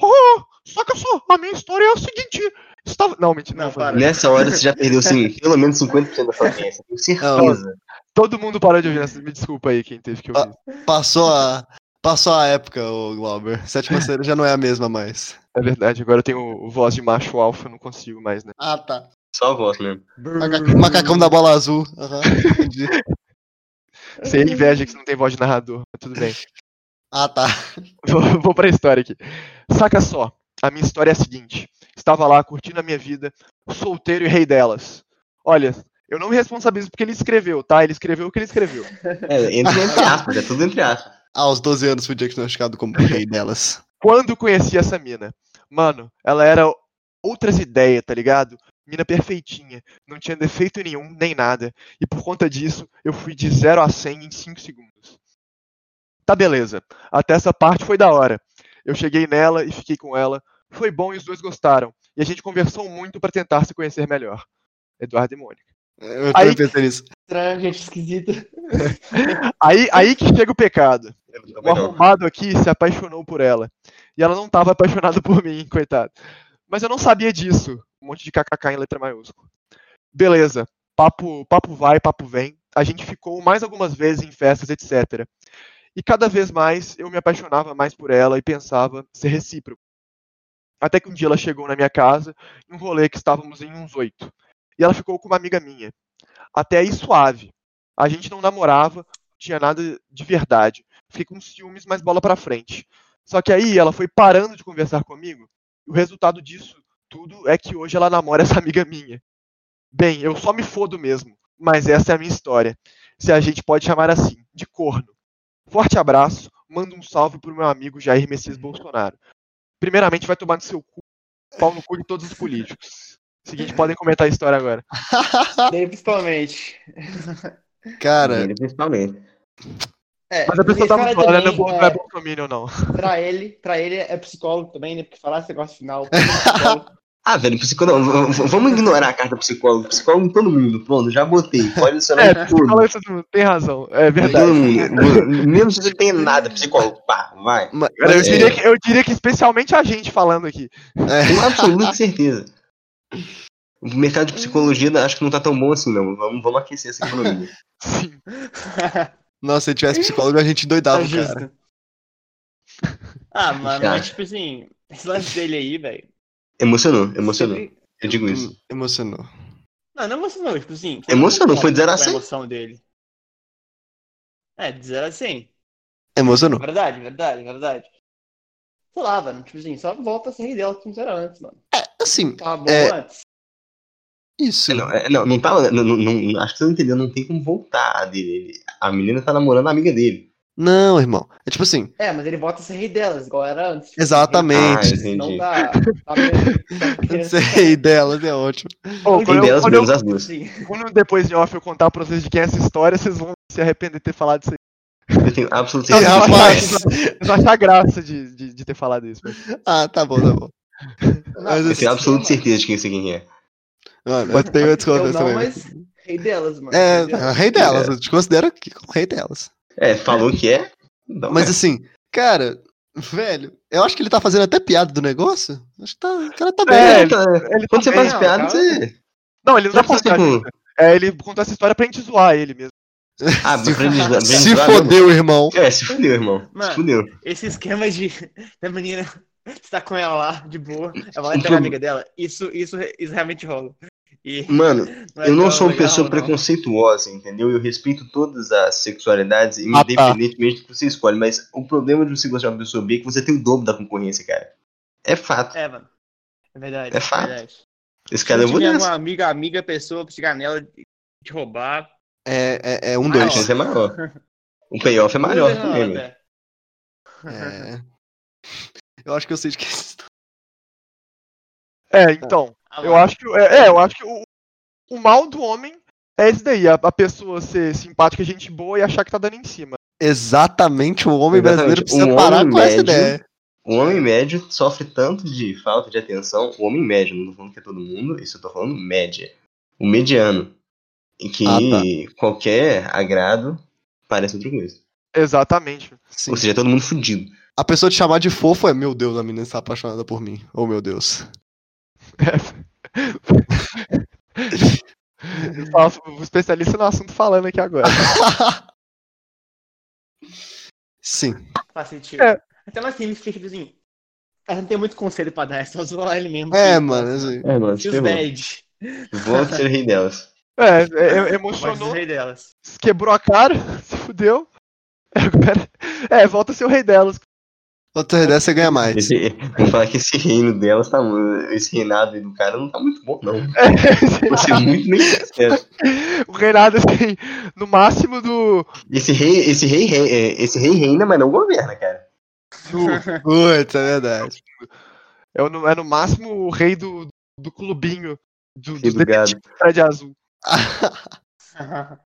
Oh, só que só, a minha história é a seguinte. Estava... Não, mentira. Não, Não, para. Nessa hora você já perdeu, assim, pelo menos 50% da sua audiência. Tenho certeza. Todo mundo parou de ouvir essa. Me desculpa aí quem teve que ouvir. Passou a. Passou a época, o Glauber. Sétima série já não é a mesma mais. É verdade, agora eu tenho o voz de macho alfa, eu não consigo mais, né? Ah, tá. Só a voz mesmo. Maca- Macacão da bola azul. Entendi. Você é inveja que você não tem voz de narrador, mas tudo bem. Ah, tá. Vou, vou pra história aqui. Saca só, a minha história é a seguinte. Estava lá curtindo a minha vida, solteiro e rei delas. Olha, eu não me responsabilizo porque ele escreveu, tá? Ele escreveu o que ele escreveu. É, entre, entre aspas, é tudo entre aspas. Aos 12 anos fui diagnosticado como rei delas. Quando conheci essa mina, mano, ela era outras ideias, tá ligado? Mina perfeitinha, não tinha defeito nenhum, nem nada. E por conta disso, eu fui de 0 a 100 em 5 segundos. Tá beleza. Até essa parte foi da hora. Eu cheguei nela e fiquei com ela. Foi bom e os dois gostaram. E a gente conversou muito pra tentar se conhecer melhor. Eduardo e Mônica. Eu Aí- pensei nisso. Estranho, gente esquisita. Aí, aí que chega o pecado. O arrombado aqui se apaixonou por ela. E ela não estava apaixonada por mim, coitado. Mas eu não sabia disso. Um monte de kkk em letra maiúscula. Beleza. Papo, papo vai, papo vem. A gente ficou mais algumas vezes em festas, etc. E cada vez mais eu me apaixonava mais por ela e pensava ser recíproco. Até que um dia ela chegou na minha casa, em um rolê que estávamos em uns oito. E ela ficou com uma amiga minha. Até aí suave. A gente não namorava, tinha nada de verdade. Fiquei com ciúmes, mas bola pra frente. Só que aí ela foi parando de conversar comigo. E o resultado disso tudo é que hoje ela namora essa amiga minha. Bem, eu só me fodo mesmo. Mas essa é a minha história. Se a gente pode chamar assim, de corno. Forte abraço, manda um salve pro meu amigo Jair Messias Bolsonaro. Primeiramente vai tomar no seu cu, pau no cu de todos os políticos. Seguinte, podem comentar a história agora. Dele principalmente. Cara, Ele, principalmente. É, Mas a pessoa esse tá falando, não é, também, não é, é Bolsonaro, não. pra ele, pra ele é psicólogo também, né? Porque falar esse negócio final. psicólogo. Ah, velho, psicólogo. Vamos ignorar a carta psicólogo. Psicólogo em todo mundo. Pronto, já botei. Pode adicionar É, em tudo. isso, tudo, tem razão, é verdade. Mesmo se você tem nada, psicólogo, pá, vai. ma- Cara, eu, mas, diria que, eu diria que especialmente a gente falando aqui. é, Com absoluta certeza. O mercado de psicologia acho que não tá tão bom assim, não. Vamos, vamos aquecer essa economia. Sim. nossa, se tivesse psicólogo, a gente Tá doidava, cara. justo. Ah, mano, mas tipo assim, esse lance dele aí, velho. Emocionou, emocionou. sempre- Eu digo isso. Hum, Emocionou. Não, não emocionou, tipo assim. Emocionou, foi de zero a com cem? emoção dele. É, de 0 a 100. Emocionou. Verdade, verdade, verdade. Sei lá, mano, tipo assim, só volta a ser rei dela como era antes, mano. Assim, Tava bom É. antes. isso. É, Não, é, não, não tá. Não, não- não- acho que você não entendeu, não tem como voltar dele. Ele- A menina tá namorando a amiga dele. Não, irmão. É tipo assim, É, mas ele volta a ser rei delas, igual era antes. Tipo, Exatamente. Ah. Não tá. tá tá sei delas, é ótimo. Quando, eu, delas menos eu, as duas. Quando depois de off eu contar pra vocês de quem é essa história, vocês vão se arrepender de ter falado isso aí. Eu tenho absoluta Ih, Não, certeza. rapaz. Vocês vão achar graça de, de, de ter falado isso. Mas... Ah, tá bom, tá bom. Não, Mas Eu assim, tenho absoluta certeza de quem esse quem é. Mano, eu tenho outras Eu não, também. mas rei delas, mano. É, Rei delas. rei delas, eu te considero como rei delas. É, falou que é. Não, Mas é. assim, cara, velho, eu acho que ele tá fazendo até piada do negócio. Acho que tá, o cara tá bem. É, né? Tá- Ele Quando você também, faz piada, cara. você. Não, ele não tá fica contando. com. É, ele contou essa história pra gente zoar ele mesmo. Ah, Se- pra ele- pra ele Se zoar, fodeu, irmão. É, se fudeu, irmão. Mano. Se fudeu. Esse esquema de da menina estar com ela lá, de boa, ela vai pegar a amiga dela, isso, isso, isso realmente rola. E Mano, é eu não sou uma legal, pessoa não. preconceituosa, entendeu? Eu respeito todas as sexualidades, Ah, tá. independentemente do que você escolhe. Mas o problema de você gostar de uma pessoa B é que você tem o dobro da concorrência, cara. É fato. É, mano. É verdade. É fato. verdade. Esse cara Se eu uma amiga, amiga, pessoa, chegar nela e te roubar. É, é, é um A dois. é maior. O payoff é maior não, também, velho. até. É. Eu acho que eu sei de que. É, então. Ah, Eu acho que, é, é, eu acho que o, o mal do homem é esse daí, a, a pessoa ser simpática, gente boa e achar que tá dando em cima. Exatamente, o homem brasileiro Exatamente. precisa Um parar com essa médio- ideia. O homem médio sofre tanto de falta de atenção. O homem médio, não tô falando que é todo mundo, isso eu tô falando média. O mediano. Em que Ah, tá. qualquer agrado parece outra coisa. Exatamente. Sim. Ou seja, é todo mundo fudido. A pessoa te chamar de fofo é, meu Deus, a menina está apaixonada por mim. Oh, meu Deus. Eu faço o especialista no assunto falando aqui agora. Sim. Faz sentido. É. Até mais simples, porque, tipo assim, ela não tem muito conselho pra dar, é só zoar ele mesmo. É, que- mano, assim, É, mano, os bad. Vou ser rei delas. É, é, Mas emocionou, rei delas. quebrou a cara, se fudeu. É, Agora, é, volta a ser o rei delas. Outra ideia você ganha mais. Esse, vou falar que esse reino delas tá. Esse reinado aí do cara não tá muito bom, não. Vou ser muito bem sincero. o reinado, assim, no máximo do. Esse rei, esse rei, rei- é, esse rei reina, mas não governa, cara. Putz, é verdade. é, no, é no máximo o rei do, do clubinho do, dos do prédio azul.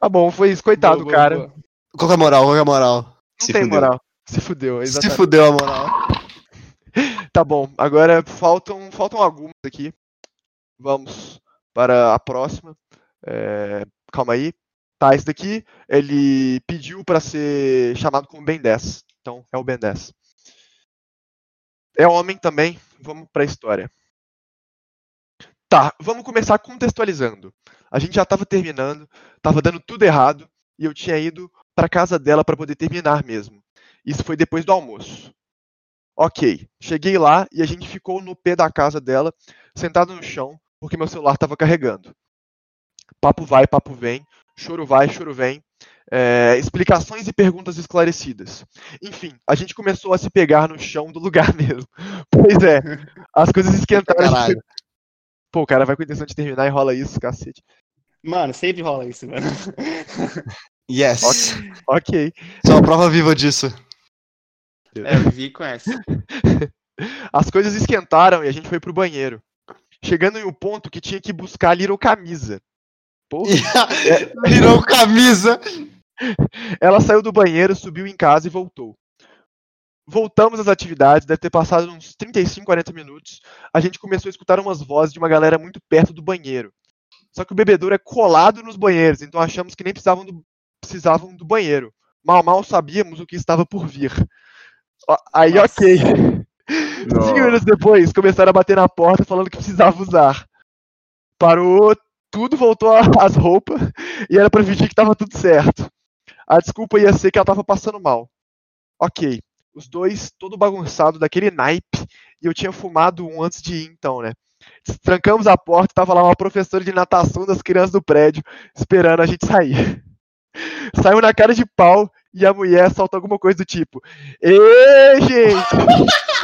Tá bom, foi isso, coitado, Boa, boa, cara. boa. Qual que é a moral? Qual que é a moral? Não Se tem fudeu. moral. Se fudeu, Se exatamente. fudeu a moral. Tá bom, agora faltam, faltam algumas aqui. Vamos para a próxima. É, calma aí. Tá, esse daqui, ele pediu para ser chamado como Ben 10. Então, é o Ben 10. É homem também. Vamos para a história. Tá, vamos começar contextualizando. A gente já estava terminando, estava dando tudo errado e eu tinha ido para casa dela para poder terminar mesmo. Isso foi depois do almoço. Ok, cheguei lá e a gente ficou no pé da casa dela, sentado no chão, porque meu celular estava carregando. Papo vai, papo vem, choro vai, choro vem, é, explicações e perguntas esclarecidas. Enfim, a gente começou a se pegar no chão do lugar mesmo. Pois é, as coisas esquentaram. gente Pô, o cara vai com a intenção de terminar e rola isso, cacete. Mano, sempre rola isso, mano. Yes. Ok. Sou uma prova viva disso. É, o Vi conhece. As coisas esquentaram e a gente foi pro banheiro. Chegando em um ponto que tinha que buscar a Little Camisa. Porra. Virou camisa. Ela saiu do banheiro, subiu em casa e voltou. Voltamos às atividades, deve ter passado uns 35, 40 minutos. A gente começou a escutar umas vozes de uma galera muito perto do banheiro. Só que o bebedouro é colado nos banheiros, então achamos que nem precisavam do, precisavam do banheiro. Mal, mal sabíamos o que estava por vir. Aí, Nossa. ok. Cinco minutos depois, começaram a bater na porta falando que precisava usar. Parou, tudo voltou às roupas e era pra fingir que tava tudo certo. A desculpa ia ser que ela tava passando mal. Ok, os dois, todo bagunçado daquele naipe, e eu tinha fumado um antes de ir, então, né? Trancamos a porta e tava lá uma professora de natação das crianças do prédio, esperando a gente sair. Saiu na cara de pau e a mulher solta alguma coisa do tipo: Ê, gente!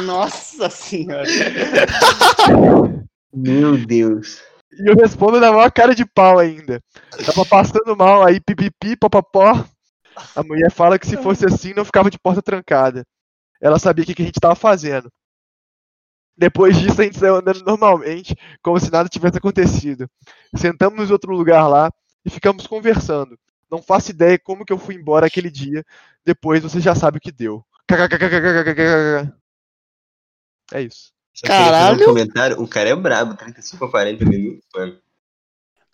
Nossa senhora. Meu Deus. E eu respondo na maior cara de pau ainda. Tava passando mal, aí pipipi, papapó. A mulher fala que se fosse assim não ficava de porta trancada. Ela sabia o que que a gente tava fazendo. Depois disso a gente saiu andando normalmente, como se nada tivesse acontecido. Sentamos em outro lugar lá e ficamos conversando. Não faço ideia como que eu fui embora aquele dia. Depois você já sabe o que deu. É isso. Caralho! Um comentário, o cara é brabo, 35 a 40 minutos, mano.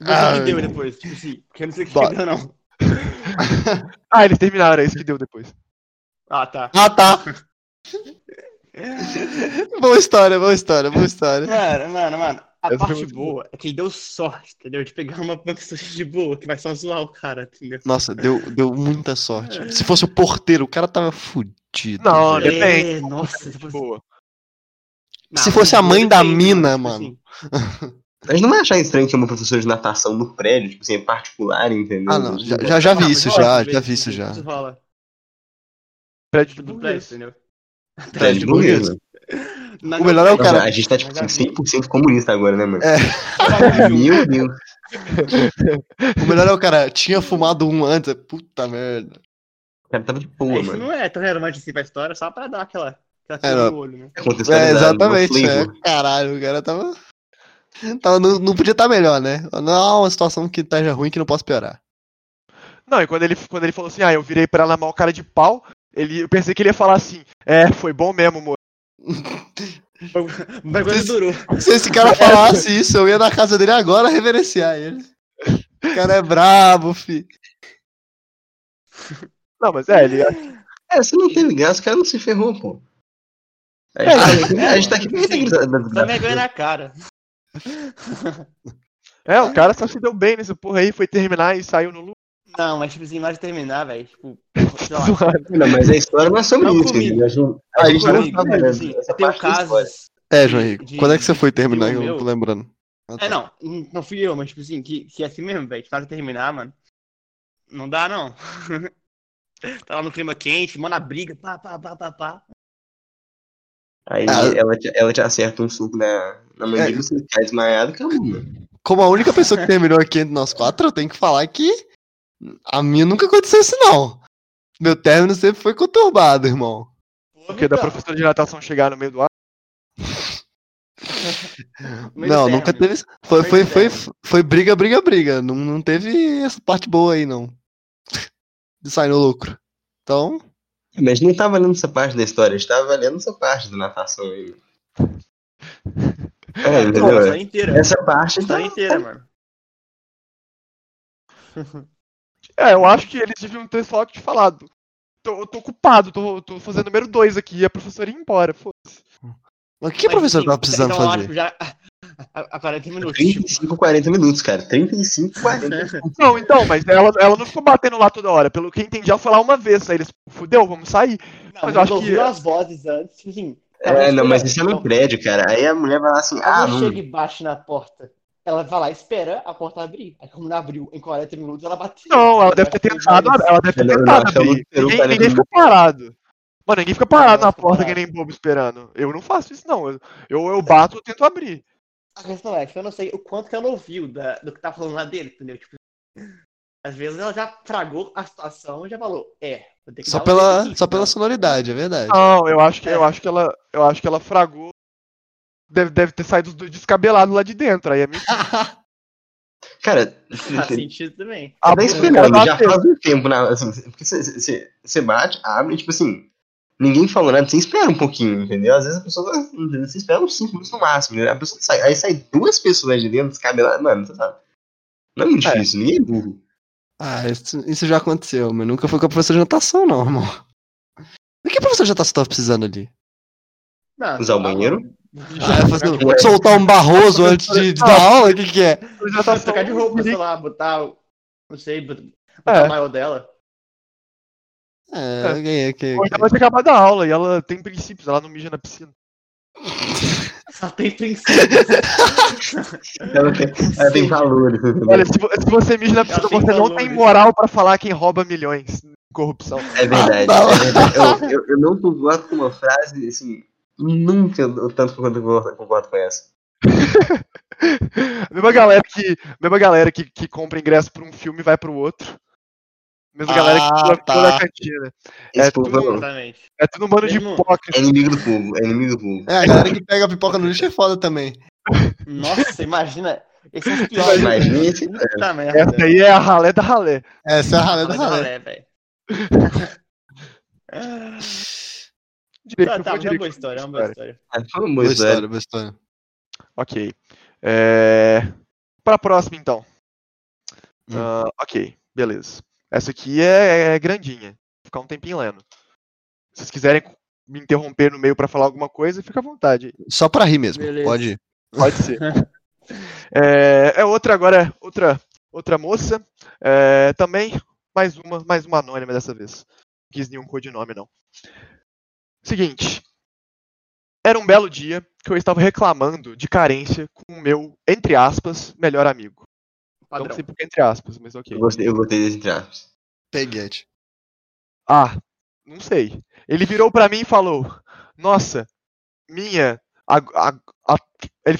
Ah, que deu depois, tipo assim, porque eu não sei o que, que deu, não. ah, eles terminaram, é isso que deu depois. Ah, tá. Ah, tá. boa história, boa história, boa história. Mano, mano, mano. A Essa parte boa é que deu sorte, entendeu? De pegar uma pessoa de boa, que vai só zoar o cara, entendeu? Nossa, deu, deu muita sorte. Se fosse o porteiro, o cara tava fudido. Não, velho. depende. É, nossa, fosse, Boa. Não, Se fosse a mãe da mina, tipo mano. assim, A gente não vai achar estranho ter uma professora de natação no prédio, tipo assim, é particular, entendeu? Ah, não, já, já, já vi isso, mas rola, já, já vi isso já. Isso rola. Prédio Tipo, de do prédio, entendeu? Prédio de burguês. burguês, Na O melhor é o Não, cara- A gente tá, tipo, Mas assim, a 100% comunista agora, né, mano? É. Meu Deus. O melhor é o cara, tinha fumado um antes. Puta merda. O cara tava de boa, Isso mano. não é tão relevante assim pra história, só pra dar aquela, aquela É, no olho, né? É, exatamente. É. Caralho, o cara tava. tava não, não podia estar melhor, né? Não é uma situação que esteja ruim que não posso piorar. Não, e quando ele, quando ele falou assim, ah, eu virei pra ela na maior cara de pau, ele, eu pensei que ele ia falar assim, é, foi bom mesmo, amor. Isso- durou. Se esse cara falasse isso, eu ia na casa dele agora reverenciar ele. O cara é brabo, fi. Não, mas é, ele. É, se não teve graça, o cara não se ferrou, pô. A É, gente, tá aqui- a gente tá aqui tipo pra assim, da- da- Dá vergonha na cara. É, o cara só se deu bem nessa porra aí, foi terminar e saiu no lucro. Não, mas tipo assim, na hora de terminar, velho, tipo. Não, mas a história não é sobre Não isso. comigo. A gente, a Aí, gente não comigo, tá tipo vendo assim, tem casos. É, João Henrique, de- quando é que você foi terminar? Eu não tô lembrando. Ah, tá. É, não, não fui eu, mas tipo assim, que, que é assim mesmo, velho. Na hora de terminar, mano. Não dá, não. Tá lá no clima quente, mano, na briga, pá, pá, pá, pá, pá. Aí Ah. ela, te, ela te acerta um suco na, na mandíbula, você cai desmaiado, acabou, mano. Como a única pessoa que terminou aqui entre nós quatro, eu tenho que falar que a minha nunca aconteceu isso, não. Meu término sempre foi conturbado, irmão. Porque da Então, professora de natação chegar no meio do ar. meio não, nunca teve isso. Foi, foi, foi, foi briga, briga, briga. Não, não teve essa parte boa aí, não. De sair no lucro. Então, Mas não tá valendo essa parte da história, a gente tá valendo essa parte da natação aí. É, entendeu? Essa parte tá. inteira, mano. É, eu acho que eles deviam ter só te falado. Tô, eu tô ocupado, tô, tô fazendo número 2 aqui e a professora ia embora. Foda-se. mas o que a professora enfim, tava precisando então, eu fazer? acho já a, a 40 minutos. tipo, 35, 40 minutos, cara. 35, 40 minutos. Não, então, mas ela, ela não ficou batendo lá toda hora. Pelo que eu entendi, ela foi lá uma vez. Aí eles, fudeu, vamos sair. Não, Mas eu acho ouviu que- as vozes antes, assim. É, não, mas isso é no prédio, cara. Aí a mulher vai lá assim, ah, não. chega e bate na porta. Ela vai lá, espera a porta abrir. Aí, como não abriu em 40 minutos, ela bateu. Não, ela deve ter tentado, ela deve ter Eu tentado abrir. Ninguém, 40 ninguém fica parado. Mano, ninguém fica parado na porta que nem bobo esperando. Eu não faço isso, não. Eu, eu, eu bato eu tento abrir. A questão é que eu não sei o quanto que ela ouviu da- do que tá falando lá dele, entendeu? Tipo, às vezes ela já fragou a situação e já falou, é, vou ter que Só pela, aqui, só pela senão- sonoridade, é verdade. Não, eu acho que, eu É. acho que ela. Eu acho que ela fragou. Deve, deve ter saído do descabelado lá de dentro. Aí é meio. Cara, Faz sentido também. A tá esperando, já faz um tempo, na, assim, porque você bate, abre, tipo assim, ninguém falou nada, você espera um pouquinho, entendeu? Às vezes a pessoa, entendeu? você espera uns 5 minutos no máximo, entendeu? A pessoa sai, aí sai duas pessoas de dentro, descabeladas, mano, você sabe. Não é muito É. difícil, ninguém é burro. Ah, isso, isso já aconteceu, mas nunca foi com a professora de natação, não, irmão. O que a professora de natação tava precisando ali? Não, Usar o não, banheiro? Não. Ah, fazer- Ué. soltar um barroso antes de, de dar aula? O que, que é? Já tá Trocar de roupa, sei lá, botar, não sei, botar, É. o maior dela. É, é que. Ou ela vai ter acabado a aula e ela tem princípios, ela não mija na piscina. Só tem princípios. Ela tem, ela tem valores? Olha, se, se você mija na piscina, você não valores. tem moral pra falar quem rouba milhões corrupção. É verdade, Ah, não. é verdade. Eu, eu, eu não concordo com uma frase, assim, nunca tanto quanto eu concordo, com essa. A mesma galera que, mesma galera que, que compra ingresso pra um filme e vai pro outro. Mesma galera que Ah, tá. pula na cantina. Esse É tudo-. Exatamente. É tudo um bando de Mesmo- É inimigo do povo, é inimigo do povo. É, a galera que pega a pipoca no lixo é foda também. Nossa, imagina. Esse é pior. Imagina esse Puta merda. Essa aí é a ralé da ralé. Essa é a ralé da Ralé, ralé. Direito, Tá, tá, foi uma boa história, é uma boa história. Foi uma boa Boa história. história, boa história. Ok. É... Pra próxima, então. Hum. Ah, ok, beleza. Essa aqui é, é grandinha. Vou ficar um tempinho lendo. Se vocês quiserem me interromper no meio pra falar alguma coisa, fica à vontade. Só pra rir mesmo. Beleza. Pode ir. Pode ser. é, é outra agora, outra, outra moça. É, também mais uma, mais uma anônima dessa vez. Não quis nenhum codinome, não. Seguinte. Era um belo dia que eu estava reclamando de carência com o meu, entre aspas, melhor amigo. Padrão. Não sei porque entre aspas, mas ok. Eu gostei, eu gostei desse traço. Peguete. Ah, não sei. Ele virou pra mim e falou: Nossa, minha. A, a, a- ele,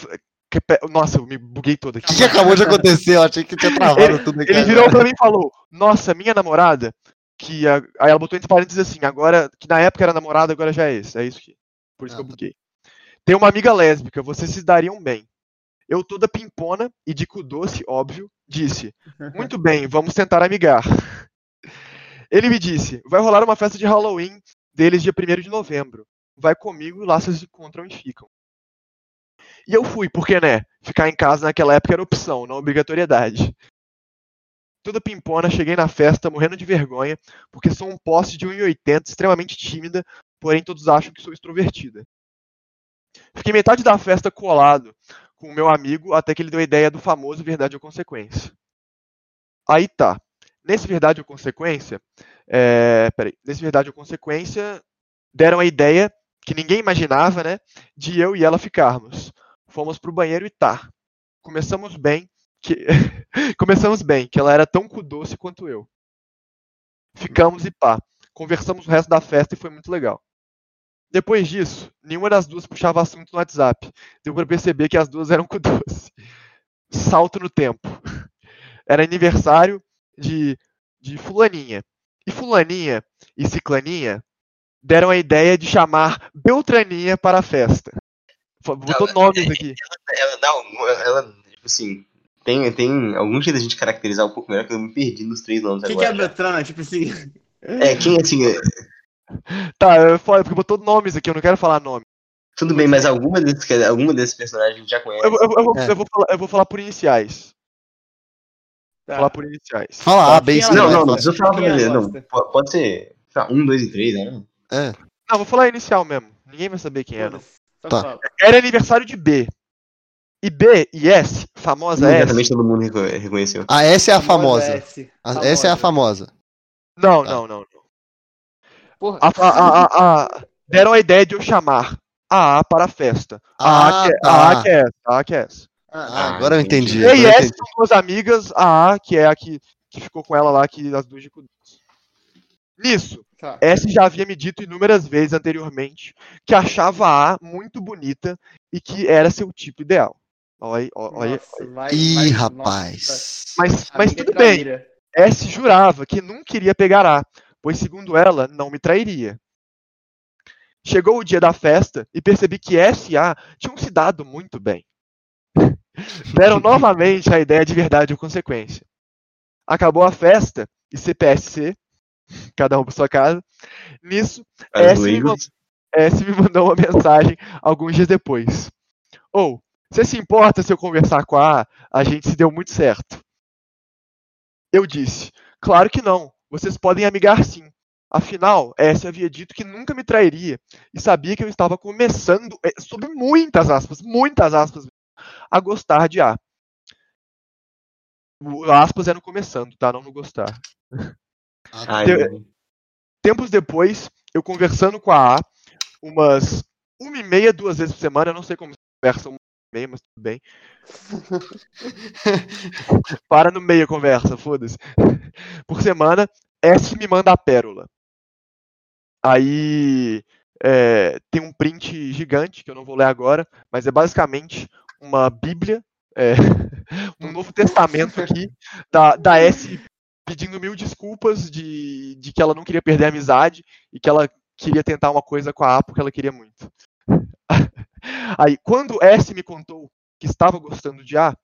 que nossa, eu me buguei todo O aqui. que, que acabou de acontecer? Eu achei que tinha travado tudo aqui. Ele virou pra mim e falou: Nossa, minha namorada, que. a- Aí ela botou entre parênteses assim: Agora, que na época era namorada, agora já é esse. É isso que. Por isso que eu Ah, tá. buguei. Tem uma amiga lésbica, vocês se dariam bem. Eu toda pimpona e de cu doce, óbvio, disse: Muito bem, vamos tentar amigar. Ele me disse: Vai rolar uma festa de Halloween deles dia 1 de novembro. Vai comigo e lá vocês se encontram e ficam. E eu fui, porque, né? Ficar em casa naquela época era opção, não obrigatoriedade. Toda pimpona, cheguei na festa morrendo de vergonha, porque sou um poste de 1,80, extremamente tímida, porém todos acham que sou extrovertida. Fiquei metade da festa colado com o meu amigo até que ele deu a ideia do famoso verdade ou consequência. Aí tá. Nesse verdade ou consequência, é, peraí, nesse verdade ou consequência, deram a ideia que ninguém imaginava, né, de eu e ela ficarmos. Fomos pro banheiro e tá. Começamos bem, que começamos bem, que ela era tão cu doce quanto eu. Ficamos e pá. Conversamos o resto da festa e foi muito legal. Depois disso, nenhuma das duas puxava assunto no WhatsApp. Deu pra perceber que as duas eram com doce. Salto no tempo. Era aniversário de, de Fulaninha. E Fulaninha e Ciclaninha deram a ideia de chamar Beltraninha para a festa. Botou Ela- nomes aqui. Ela, não, ela, tipo assim, tem, tem algum jeito da gente caracterizar um pouco melhor que eu me perdi nos três nomes Quem que é a agora. Beltrana? Tipo assim. É, quem assim, é, Tá, é foda, porque botou nomes aqui, eu não quero falar nome. tudo bem, mas alguma desses, alguma desses personagens a gente já conhece. Eu, eu- eu vou, É. eu vou falar, eu vou falar por iniciais. Tá. Falar por iniciais. Fala A, Quem B C. Não, não, não vai. precisa falar Quem primeiro, não. Pode ser lá, um, dois e três, né? É. Não, vou falar inicial mesmo. Ninguém vai saber quem é, não. Tá. Era aniversário de B. E B e S, famosa S. Imediatamente todo mundo reco- reconheceu. A S é a famosa. S. A- essa é a famosa. Não, Tá. não, não. não. Porra. A, a, a, a- a- deram a ideia de eu chamar a A para a festa. A A, Ah, que, é- tá. a, a que é essa, a A que é essa. Ah, Ah, agora eu entendi. e agora eu S entendi. são duas amigas, a A, que é a que, que ficou com ela lá, que as duas de Nisso, Tá. S já havia me dito inúmeras vezes anteriormente que achava a A muito bonita e que era seu tipo ideal. Olha aí, ó- olha, Nossa, vai- Ih, vai- rapaz. Mas, mas Amiga tudo bem, traíra. S jurava que não queria pegar A, pois segundo ela, não me trairia. Chegou o dia da festa e percebi que S e A tinham se dado muito bem. Deram novamente a ideia de verdade ou consequência. Acabou a festa e CPSC, cada um para sua casa. Nisso, S me, S me mandou uma mensagem alguns dias depois. Ou, você se importa se eu conversar com a A? A gente se deu muito certo. Eu disse, claro que não. Vocês podem amigar sim. Afinal, S havia dito que nunca me trairia e sabia que eu estava começando, eh, sob muitas aspas, muitas aspas, a gostar de A. O aspas era no começando, tá? Não no gostar. Ai, Deu- mano. Tempos depois, eu conversando com a A, umas uma e meia, duas vezes por semana, eu não sei como se meia, mas tudo bem. Para no meio a conversa, foda-se. Por semana, S me manda a pérola. Aí é, tem um print gigante, que eu não vou ler agora, mas é basicamente uma bíblia, é, um Novo Testamento aqui, da, da S pedindo mil desculpas de, de que ela não queria perder a amizade e que ela queria tentar uma coisa com a A porque ela queria muito. Aí, quando S me contou que estava gostando de A,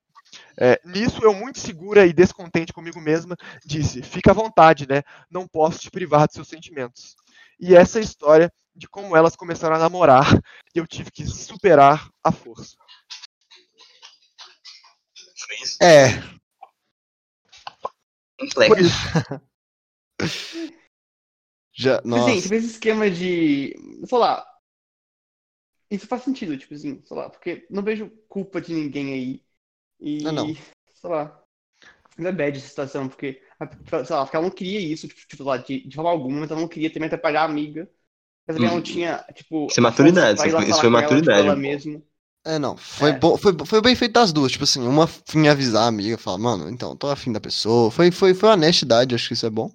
é, nisso eu, muito segura e descontente comigo mesma, disse: Fica à vontade, né? Não posso te privar de seus sentimentos. E essa é a história de como elas começaram a namorar e eu tive que superar a força. É, Complexo. Já, nossa. tipo esse esquema de. Sei lá. Isso faz sentido, tipo assim, sei lá, porque não vejo culpa de ninguém aí. E. Não, não. Sei lá. Não é bad essa situação, porque. Sei lá, porque ela não queria isso, tipo, tipo, lá, de, de forma alguma, mas ela não queria também atrapalhar a amiga. Mas ela não Hum. tinha, tipo. Isso é maturidade, isso foi com ela, maturidade, Tipo, ela mesma. É, não. Foi, É. Bom, foi, foi bem feito das duas. Tipo assim, uma em avisar a amiga, falar, mano, então, tô afim da pessoa. Foi, foi, foi honestidade, acho que isso é bom.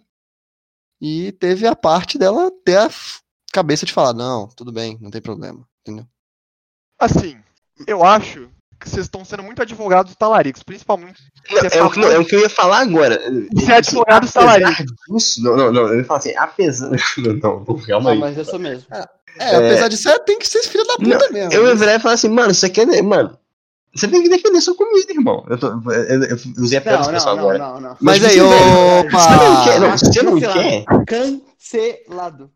E teve a parte dela ter a cabeça de falar, não, tudo bem, não tem problema. Entendeu? Assim, eu acho que vocês estão sendo muito advogados talaricos, principalmente Não, Você é, o que, não, é o que eu ia falar agora. Você é advogado apesar disso- Não, não, não. Eu ia falar assim, apesar. Não, não, não, calma aí. mas eu sou mesmo. É, apesar de ser, tem que ser filho da puta mesmo. Eu ia virar e falar assim, mano, você quer. Mano, você tem que defender sua comida, irmão. Eu, tô, eu, eu usei a pior Não, expressão não, não, agora. não, não. Mas tipo aí, opa! Você não quer, não, você não quer. Cancelado.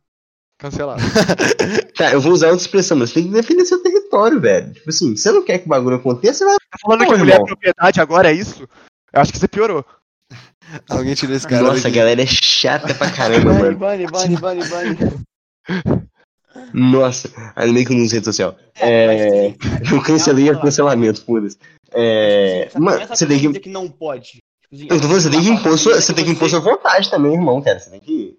Cancelado. Tá, eu vou usar outra expressão, mas você tem que defender seu território, velho. Tipo assim, você não quer que o bagulho aconteça, você vai. Tá falando Não, que mulher é propriedade agora é isso? Eu acho que você piorou. Alguém tirou esse cara Nossa, a galera é chata pra caramba, mano. bunny, bunny, bunny, bunny. Nossa, ainda que eu não rede social. É, eu cancelei o cancelamento, foda-se. É, mano, você tem que. que não pode. Tipo assim, Eu tô falando, você tem que impor sua, você tem que impor sua vontade também, irmão, cara. Você tem que.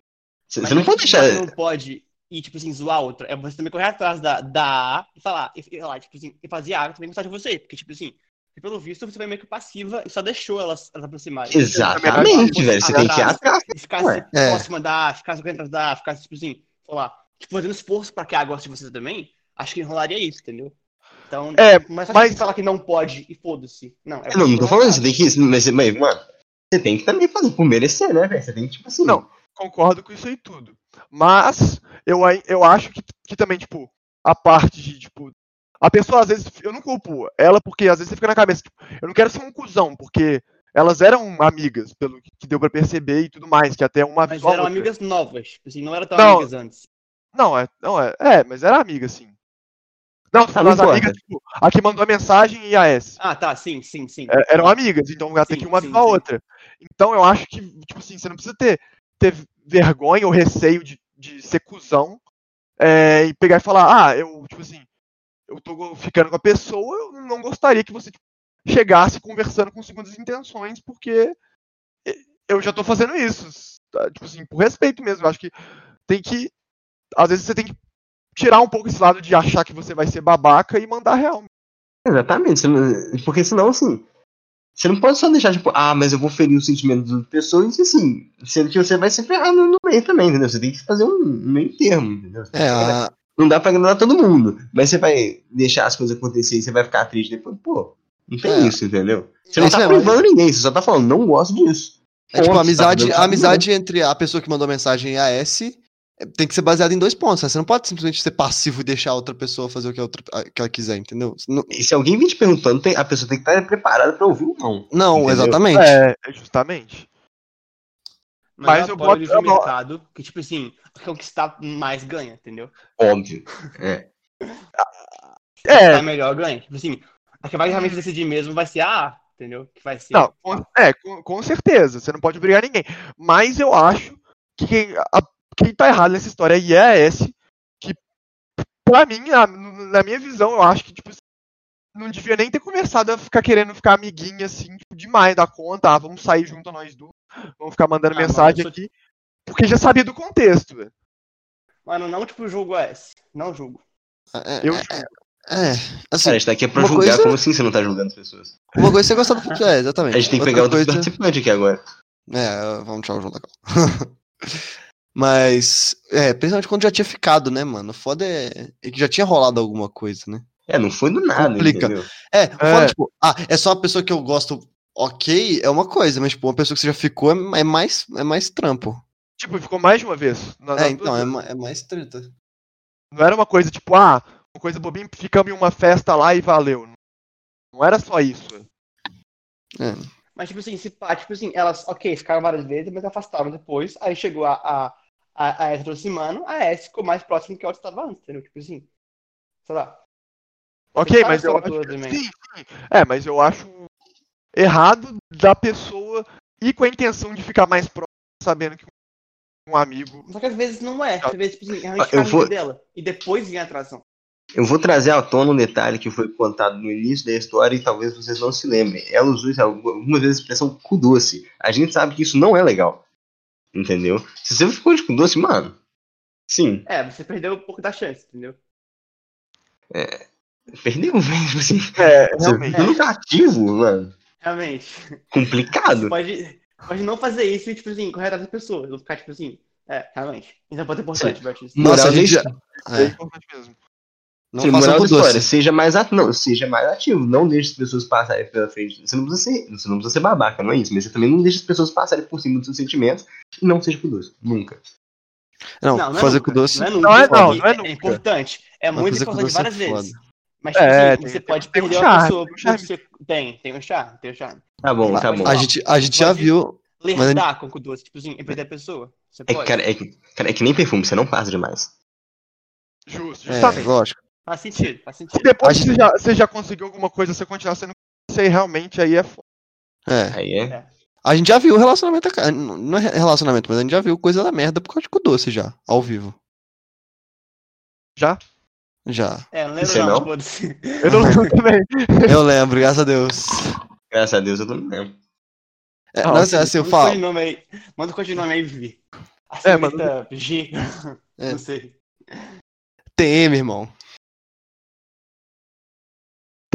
Você, não pode tipo, deixar. Você não pode e, tipo assim, zoar outra. É você também correr atrás da, da A e falar, e, e, falar, tipo assim, e fazer a A também gostar de você. Porque, tipo assim, pelo visto você foi meio que passiva e só deixou elas, elas aproximarem. Exatamente, velho. Você tem que ir atrás. E ficar. É. próxima da, ficar correndo atrás da, ficar tipo assim, lá, tipo, fazendo esforço pra que a goste de você também, acho que enrolaria isso, entendeu? Então, É, mas só mas- falar que não pode e foda-se. Não, é Não, não tô falando, você tem que. Mas, mas, mano, você tem que também fazer por merecer, né, velho? Você tem que, tipo assim. Não. Concordo com isso aí tudo. Mas eu, eu acho que, que também, tipo, a parte de, tipo. A pessoa, às vezes, eu não culpo ela, porque às vezes você fica na cabeça, tipo, eu não quero ser um cuzão, porque elas eram amigas, pelo que deu pra perceber e tudo mais, que até uma Mas eram outra. amigas novas, tipo assim, não eram tão Não. amigas antes. Não, é, não é, é, mas era amiga, sim. Não, Ah, não as amigas, tipo, a que mandou a mensagem e a S. Ah, tá, sim, sim, sim. É, eram amigas, então até Sim, que uma sim, avisou a sim. outra. Então eu acho que, tipo assim, você não precisa ter, ter vergonha ou receio de, de ser cuzão é, e pegar e falar, ah, eu, tipo assim, eu tô ficando com a pessoa, eu não gostaria que você tipo, chegasse conversando com segundas intenções, porque eu já tô fazendo isso. tá? Tipo assim, por respeito mesmo. Eu acho que tem que. Às vezes você tem que tirar um pouco esse lado de achar que você vai ser babaca e mandar real. Exatamente. porque senão, assim. Você não pode só deixar, tipo, ah, mas eu vou ferir os sentimentos das pessoas, e assim, sendo que você vai se ferrar no, no meio também, entendeu? Você tem que fazer um, meio termo, entendeu? É, a, Não dá pra agradar todo mundo, mas você vai deixar as coisas acontecerem e você vai ficar triste depois, pô, não tem É. isso, entendeu? Você não Isso tá mesmo, privando ninguém, você só tá falando, não gosto disso. é tipo, a amizade, tá a amizade entre a pessoa que mandou a mensagem e a S é, tem que ser baseada em dois pontos. né? Você não pode simplesmente ser passivo e deixar a outra pessoa fazer o que, a outra, a- que ela quiser, entendeu? Não, E se alguém vir te perguntando, tem- a pessoa tem que estar preparada pra ouvir ou não. não Entendeu? exatamente. É, é justamente. Mas, Mas eu boto- boto- mercado que, tipo assim, conquistar mais ganha, entendeu? Óbvio. É. É, Tá melhor ganha. Tipo assim, a que vai realmente decidir mesmo vai ser a A, entendeu? Que vai ser. Não, com, é, com, com certeza. Você não pode obrigar ninguém. Mas eu acho que quem, a- quem tá errado nessa história aí é a S, que, pra mim, a- na minha visão, eu acho que, tipo, não devia nem ter começado a ficar querendo ficar amiguinha, assim, tipo, demais da conta. Ah, vamos sair junto nós duas. Vamos ficar mandando Ah, mano, mensagem sou- aqui. Porque já sabia do contexto, velho. Mano, não tipo jogo S. Não julgo. É, Eu é, julgo. é, assim, Cara, a gente tá aqui pra uma julgar, coisa- como assim você não tá julgando as pessoas? uma coisa é você gostar do É, exatamente. A gente tem que Outra pegar outro coisa... participante aqui agora. É, vamos tchau, João Legal. Mas, é, principalmente quando já tinha ficado, né, mano? O foda é, é que já tinha rolado alguma coisa, né? É, não foi do nada, Complica. entendeu? É, o foda, É. tipo, ah, é só uma pessoa que eu gosto ok, é uma coisa, mas, tipo, uma pessoa que você já ficou é, é mais, é mais trampo. Tipo, ficou mais de uma vez. Na- É, duas então, é, é mais treta. Não era uma coisa tipo, ah, uma coisa bobinha, ficamos em uma festa lá e valeu. Não era só isso. É. Mas, tipo assim, se pá, tipo assim, elas, ok, ficaram várias vezes, mas afastaram depois. Aí chegou a, a, a, a S aproximando, a S ficou mais próximo que a outra estava antes, entendeu? Tipo assim, sei lá. Ok, mas eu acho. Sim, sim. É, mas eu acho errado da pessoa ir com a intenção de ficar mais próximo, sabendo que um amigo. Só que às vezes não é. Às vezes, tipo assim, realmente Ah, eu vou- dela. E depois vem a atração. Eu vou trazer à tona um detalhe que foi contado no início da história e talvez vocês não se lembrem. Ela usou isso algumas vezes a expressão cu doce. A gente sabe que isso não é legal. Entendeu? Se você ficou de cu doce, mano. Sim, É, você perdeu um pouco da chance, entendeu? perdeu, velho. Tipo assim, É, você realmente. cativo, mano. Realmente. Complicado. Pode, pode não fazer isso e, tipo assim, correr atrás das pessoas. Não ficar, tipo assim, é, realmente. Isso é um ponto importante, Batista. Nossa, Moral a gente já... É É, importante mesmo. Não Sim, façam moral com da história, seja mais, ativo, não, seja mais ativo, não deixe as pessoas passarem pela frente. Você não precisa ser, você não precisa ser babaca, não é isso, mas você também não deixe as pessoas passarem por cima dos seus sentimentos e não seja doce. Nunca. Não, é fazer nunca, com doce... Não é, Não nunca, é não, não é é, nunca. importante. É Mas muito importante é várias vezes. foda. Mas, tipo É, assim, tem- você tem- pode tem um perder charme, a pessoa tem um por charme. ser... Tem, tem um charme, tem um charme. Tá bom, Mas tá bom. A gente, a gente já viu... Mas Lerdar com o doce, tipo assim, e perder a pessoa. Você É, pode. cara, é, que- cara, é que nem perfume, você não passa demais. Justo, É, justamente. lógico. Faz sentido, faz Se sentido. depois que você já, você já conseguiu alguma coisa, você continuar sendo você realmente aí é foda. É. Aí é. A gente já viu o relacionamento... Não é relacionamento, mas a gente já viu coisa da merda por causa de doce já, ao vivo. Já? Já. É, não lembro Você não, não? Eu não lembro também. Eu lembro, graças a Deus. Graças a Deus eu não lembro. É, Ah, não, assim, assim, eu Manda o falo... Manda o codinome aí, Vivi. A É, senhorita G. É. Não sei. TM, irmão.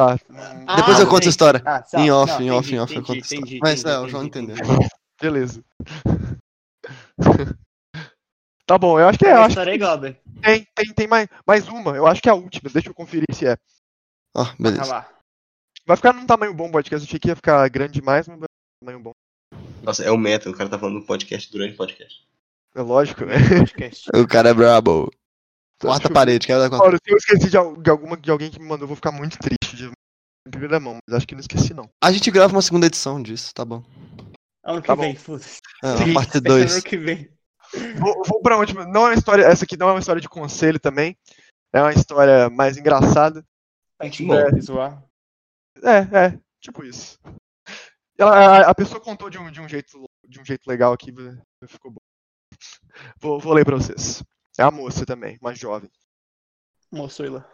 Tá. Ah, Depois eu conto a história. Ah, tá. Em off, Não, em off, entendi, em off eu entendi, conto a história. entendi, Mas entendi, é, o João entendeu. Beleza. tá bom, eu acho que é. Eu acho que igual, tem, tem, tem mais, mais uma. Eu acho que é a última. Deixa eu conferir se é. Ó, Vai beleza. Vai ficar num tamanho bom o podcast. Eu achei que ia ficar grande demais, mas vai ficar num tamanho bom. Nossa, é o meta, o cara tá falando no podcast durante o podcast. É lógico, né? O cara é brabo. Quarta parede, quero dar conta. Olha, se eu esqueci de, de alguma, de alguém que me mandou, eu vou ficar muito triste. Em primeira mão, mas acho que não esqueci, não. A gente grava uma segunda edição disso, tá bom. Ano que Tá bom. vem, foda-se. É, a parte espera 2. Ano que vem. Vou, vou pra última. Não é uma história. Essa aqui não é uma história de conselho também. É uma história mais engraçada. A gente vai zoar. É, é, tipo isso. Ela, a, a pessoa contou de um, de um jeito de um jeito legal aqui, ficou bom. Vou, vou ler pra vocês. É a moça também, mais jovem. Moçoila.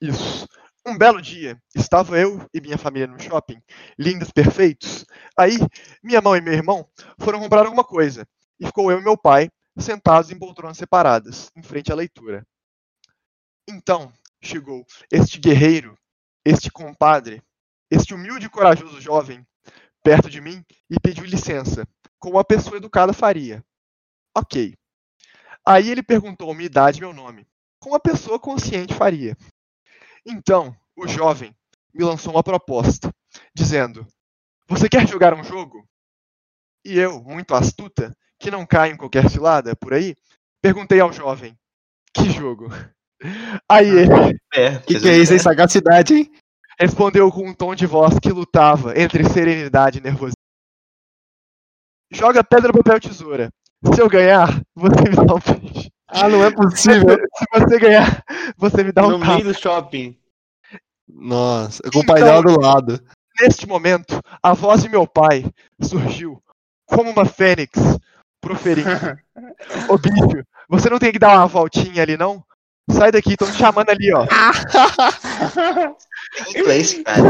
Isso. Um belo dia, estava eu e minha família no shopping, lindos, perfeitos. Aí, minha mãe e meu irmão foram comprar alguma coisa, e ficou eu e meu pai sentados em poltronas separadas, em frente à leitura. Então, chegou este guerreiro, este compadre, este humilde e corajoso jovem, perto de mim e pediu licença, como uma pessoa educada faria. Ok. Aí ele perguntou minha idade e meu nome, como uma pessoa consciente faria. Então, o jovem me lançou uma proposta, dizendo: Você quer jogar um jogo? E eu, muito astuta, que não cai em qualquer cilada por aí, perguntei ao jovem: Que jogo? Aí ele É, Que que é isso, hein? Sagacidade, hein? respondeu com um tom de voz que lutava entre serenidade e nervosismo: Joga pedra, papel, tesoura. Se eu ganhar, você me dá um beijo. Ah, não é possível. Se você ganhar, você me dá um No tapa. meio do shopping. Nossa, com o pai dela do lado. Neste momento, a voz de meu pai surgiu como uma fênix, proferindo: Ô bicho, você não tem que dar uma voltinha ali, não? Sai daqui, estão te chamando ali, ó. É cara.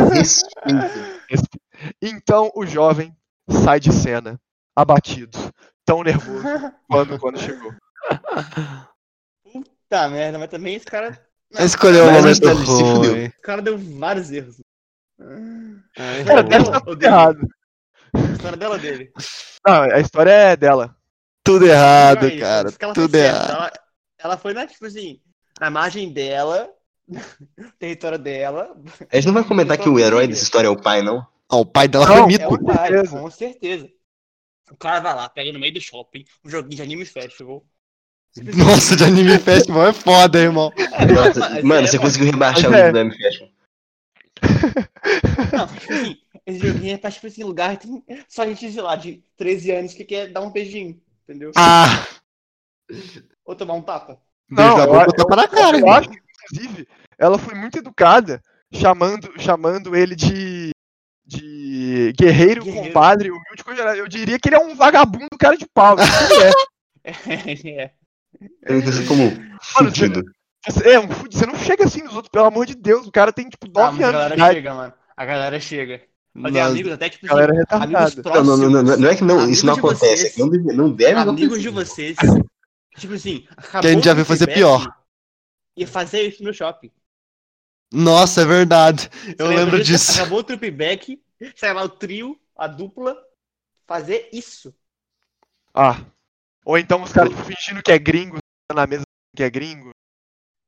Então o jovem sai de cena, abatido, tão nervoso quando, quando chegou. Puta merda, mas também esse cara. Não, Escolheu Mas momento ele se fudeu. ruim. esse cara deu vários erros. Ai, Cara, deve estar o tudo errado. A história dela ou dele. Não, a história é dela. Tudo errado, é isso, cara. ela Tudo errado. Ela, ela foi na, tipo assim, na margem dela, território dela. A gente não vai comentar que o herói dessa história é o pai, não? Ó, o pai dela Não, foi É mito. o pai, com certeza. O cara vai lá, pega no meio do shopping, um joguinho de anime festival. Nossa, de anime festival é foda, irmão. Nossa, mano, é, você conseguiu rebaixar Mas o é. nível do M Festival. Não, tipo assim, esse joguinho é pra, tipo assim, lugar tem só gente, sei lá, de 13 anos que quer dar um beijinho, entendeu? Ah! Ou tomar um tapa. Beijo Não, eu, boca, eu, tapa na cara, eu irmão. acho que, inclusive, ela foi muito educada, chamando, chamando ele de, de guerreiro, Guerreiro. compadre, humilde, coisa. Eu diria que ele é um vagabundo cara de pau. isso ele é. É. Eu entendi como fudido. Você, é um fudido, você não chega assim nos outros, pelo amor de Deus. O cara tem, tipo, Ah, 9 mas a anos de galera idade. chega, mano. A galera chega. Mas amigos até, tipo A galera é assim, amigos retardada. Não, próximos. não, não, não, não é que não, isso não de acontece. vocês. é Não deve, não deve amigos de vocês. Tipo assim, acabou Que a gente já o viu fazer pior. E fazer isso no shopping. Nossa, é verdade. Você Eu lembro disso. Acabou o tripback, sai lá o trio, a dupla, fazer isso. Ah. Ou então os caras tipo, fingindo que é gringo, na mesa que é gringo.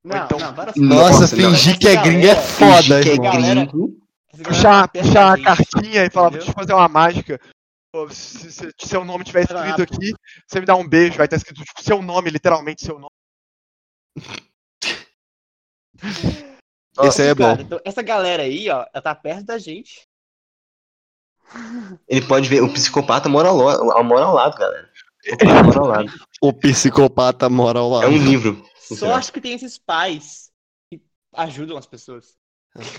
Não, então- não, várias Nossa, Nossa, não. fingir que é gringo é foda, que é gringo. Essa galera Puxar, tá puxar a cartinha e falar, deixa eu fazer uma mágica. Pô, se, se- se seu nome tiver escrito aqui, você me dá um beijo, vai estar escrito tipo, seu nome, literalmente seu nome. Esse aí é bom. Cara, então, essa galera aí, ó, ela tá perto da gente. Ele pode ver, o psicopata mora ao, lo- mora ao lado, galera. O psicopata mora ao lado. O psicopata mora ao lado. É um livro. Sorte que tem esses pais que ajudam as pessoas.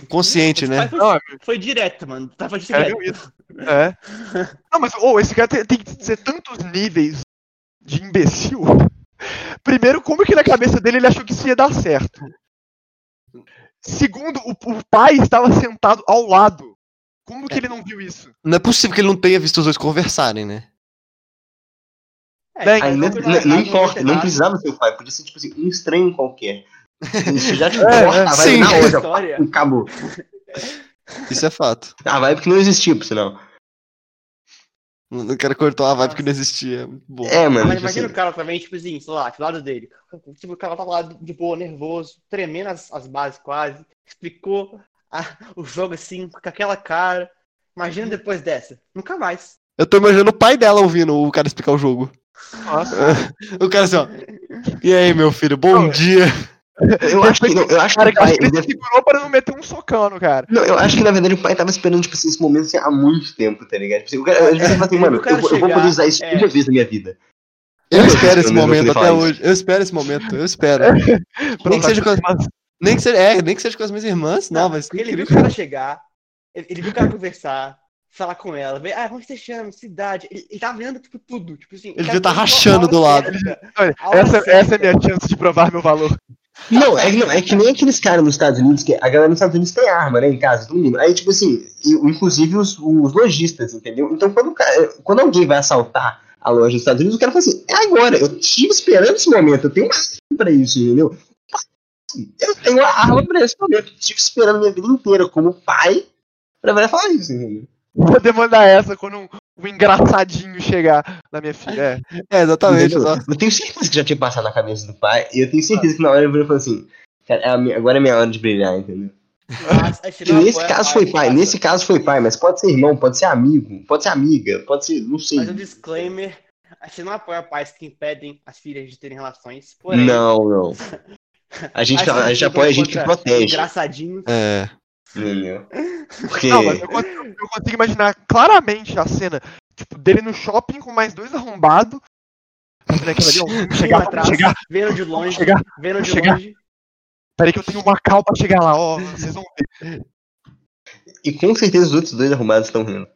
Consciente, Esse né? foi, foi direto, mano. Tava É direto. isso. É. Não, mas ô, esse cara tem, tem que ser tantos níveis de imbecil. Primeiro, como que na cabeça dele ele achou que isso ia dar certo? Segundo, o, o pai estava sentado ao lado. Como que ele não viu isso? Não é possível que ele não tenha visto os dois conversarem, né? É, Bem, faz Aí não, coisa não- importa, não precisava ser o pai, podia ser tipo assim, um estranho qualquer. Isso já te É, corta, é. vai Sim. na hora. História. Acabou. Isso é fato. A vibe que não existia, por sinal. O cara cortou a vibe que não existia. Muito bom. É, mano. Mas tipo imagina assim, o cara também, tipo assim, sei lá, do lado dele. Tipo, o cara tava lá de boa, nervoso, tremendo as, as bases quase. Explicou a- o jogo assim, com aquela cara. Imagina depois dessa. Nunca mais. Eu tô imaginando o pai dela ouvindo o cara explicar o jogo. Nossa. O cara assim, ó. E aí, meu filho, bom Não, dia. eu acho que, não, eu acho que Cara, o que pai, acho que ele deve- segurou pra não meter um socão no cara. Não, eu acho que na verdade o pai tava esperando, tipo assim, esse momento assim, há muito tempo, tá ligado? Tipo assim, o cara, ele fala assim, Ele mano, o cara eu, vou- eu vou chegar, poder usar isso é. uma vez na minha vida. Eu Eu espero esse eu momento até hoje. Eu espero esse momento, eu espero. Pra que seja com- mas- Nem que seja, é, nem que seja com as minhas irmãs, não, Porque ele viu o cara chegar, ele, ele viu o cara conversar, falar com ela, ver, ah, onde você chama, cidade. Ele, ele tava vendo, tipo, tudo. Tipo assim, Ele devia tá a rachando do lado. Olha, A essa, essa é a minha chance de provar meu valor. Não, é, que- não, é que nem aqueles caras nos Estados Unidos, que a galera nos Estados Unidos tem arma, né, em casa, todo mundo. Aí, tipo assim, e- inclusive os, os lojistas, entendeu? Então, quando, quando alguém vai assaltar a loja nos Estados Unidos, o cara fala assim, é agora, eu estive esperando esse momento, eu tenho uma arma pra isso, entendeu? Eu tenho uma arma pra esse momento, eu estive esperando minha vida inteira como pai pra falar isso, entendeu? Vou demandar essa quando um, um engraçadinho chegar na minha filha. É. É, exatamente. Só- Eu tenho certeza que já tinha passado na cabeça do pai, e eu tenho certeza que na hora ele falou assim, cara, é a minha- agora é minha hora de brilhar, entendeu? A gente não nesse caso a foi pai, nesse caso foi pai, mas pode ser irmão, pode ser amigo, pode ser amiga, pode ser, não sei. Mas um disclaimer, a gente não apoia pais que impedem as filhas de terem relações. Porém, Não, não. A gente, a gente apoia a gente que protege. Engraçadinho. É. Entendeu? Porque. Não, mas eu consigo, eu consigo imaginar claramente a cena tipo, dele no shopping com mais dois arrombados. Ó, vamos Chegar atrás, chegar, vendo de longe, chegar. vendo de chegar. longe. Peraí que eu tenho uma cal pra chegar lá, ó. Vocês vão ver. E com certeza os outros dois arrumados estão rindo.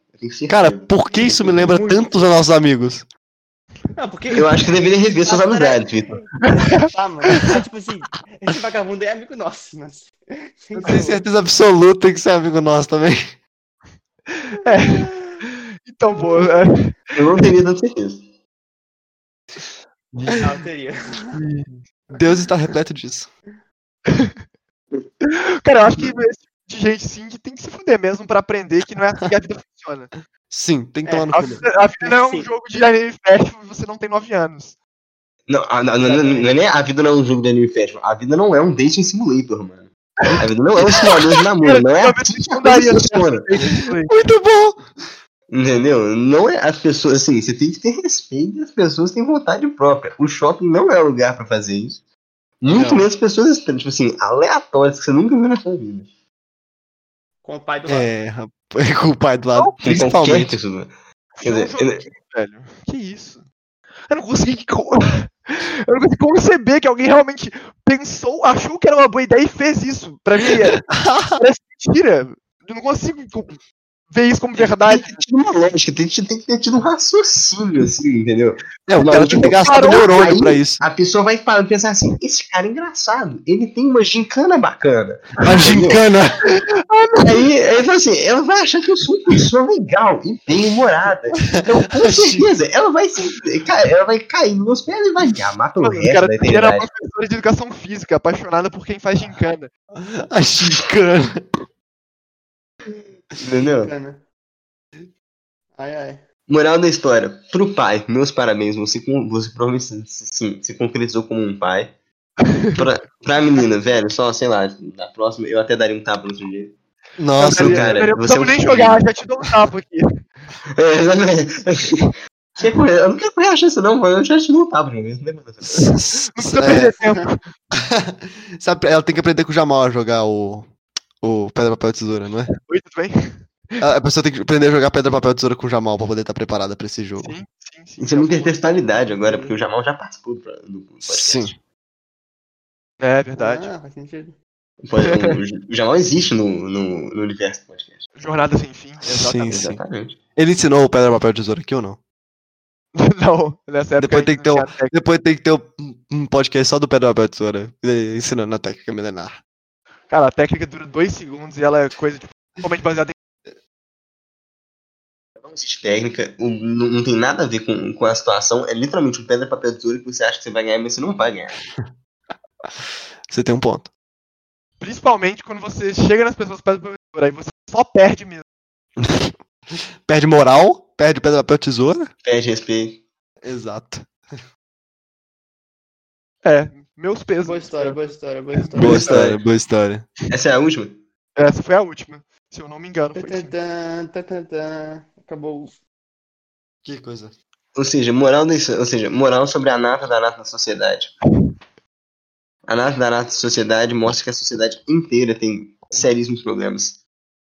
Cara, por que isso me lembra Muito. tanto dos nossos amigos? Não, porque. Eu acho que deveria rever suas Ah, amizades, Vitor. Tá, mano. É, tipo assim, esse vagabundo é amigo nosso, mas. Eu tenho certeza absoluta que você é amigo nosso também. É. Então, pô. é, Eu não teria dado certeza. Não, teria. Deus está repleto disso. Cara, eu acho que esse de gente sim que tem que se fuder mesmo pra aprender que não é assim que a vida funciona. Sim, tem que É, tomar no A cu. vida, a vida não é um Sim. jogo de anime festival e você não tem 9 anos. Não, a, não, não, não, não é nem a vida não é um jogo de anime festival. A vida não é um dating simulator, mano. A vida não é um simulador de namoro. Não é Eu assim que a não coisa daria funciona. Muito bom! Entendeu? Não é as pessoas assim, você tem que ter respeito e as pessoas têm vontade própria. O shopping não é o lugar pra fazer isso. Muito Não. menos pessoas tipo assim, aleatórias que você nunca viu na sua vida. Com o pai do lado. É, rapaz, com o pai do lado, principalmente. pessoa. Quer É dizer, ele- velho. Que isso? Eu não consegui. co- Eu não consegui conceber que alguém realmente pensou, achou que era uma boa ideia e fez isso. Pra mim, é- parece mentira. Eu não consigo ver isso como verdade. tem que ter tido uma lógica, tem que, tem que ter tido um raciocínio, assim, entendeu? É, o cara tem tipo, que ter gastado parou, neurônio aí- pra isso. A pessoa vai parar e pensar assim, esse cara é engraçado, ele tem uma gincana bacana. A gincana. Aí, aí fala assim, ela vai achar que eu sou uma pessoa legal e bem humorada. Então, com certeza, ela vai se. Ela vai cair nos meus pés e vai me amar pelo Mano, o resto cara da era professora de educação física, apaixonada por quem faz gincana. A gincana. Entendeu? Bacana. Ai, ai. Moral da história. Pro pai, meus parabéns. Você, você provavelmente sim, se concretizou como um pai. Pra, pra menina, velho, só, sei lá, na próxima eu até daria um tapa no sujeito. Nossa, Não, eu, cara, eu, você é não um nem filho. jogar, já te dou um tapa aqui. É, exatamente. Eu não quero correr a chance, não, mano. Eu já te dou um tapa. Não precisa é, perder tempo. sabe, ela tem que aprender com o Jamal a jogar o, o Pedra, Papel, Tesoura, não é? Oi, tudo bem? A pessoa tem que aprender a jogar Pedra, Papel, Tesoura com o Jamal pra poder estar preparada pra esse jogo. Sim, sim, sim. Isso é muita intertextualidade agora, porque o Jamal já participou do, podcast. Sim. É verdade. Ah, faz sentido. O, Jamal existe no, no, no universo do podcast. Jornada sem fim, exatamente. Sim. Exatamente. Ele ensinou o Pedra, Papel, Tesoura aqui ou não? Não, nessa época. Depois tem que ter não um-. Depois tem que ter um, um podcast só do Pedra, Papel, Tesoura, eh, ensinando a técnica milenar. Cara, a técnica dura dois segundos e ela é coisa tipo, totalmente baseada em. Não existe técnica, o- não, não tem nada a ver com, com a situação. É literalmente um pedra, papel, tesoura que você acha que você vai ganhar, mas você não vai ganhar. Você tem um ponto. Principalmente quando você chega nas pessoas pedra papel Aí você só perde mesmo. Perde moral, perde pedra, papel, tesoura. Perde respeito. Exato. É, meus pesos. Boa história, boa história, boa história. Boa história, boa história. Essa é a última? Essa foi a última. Se eu não me engano, foi. Acabou. Que coisa. Ou seja, moral, desse, ou seja, moral sobre a nata da nata na sociedade. A nata da nata na sociedade mostra que a sociedade inteira tem seríssimos problemas.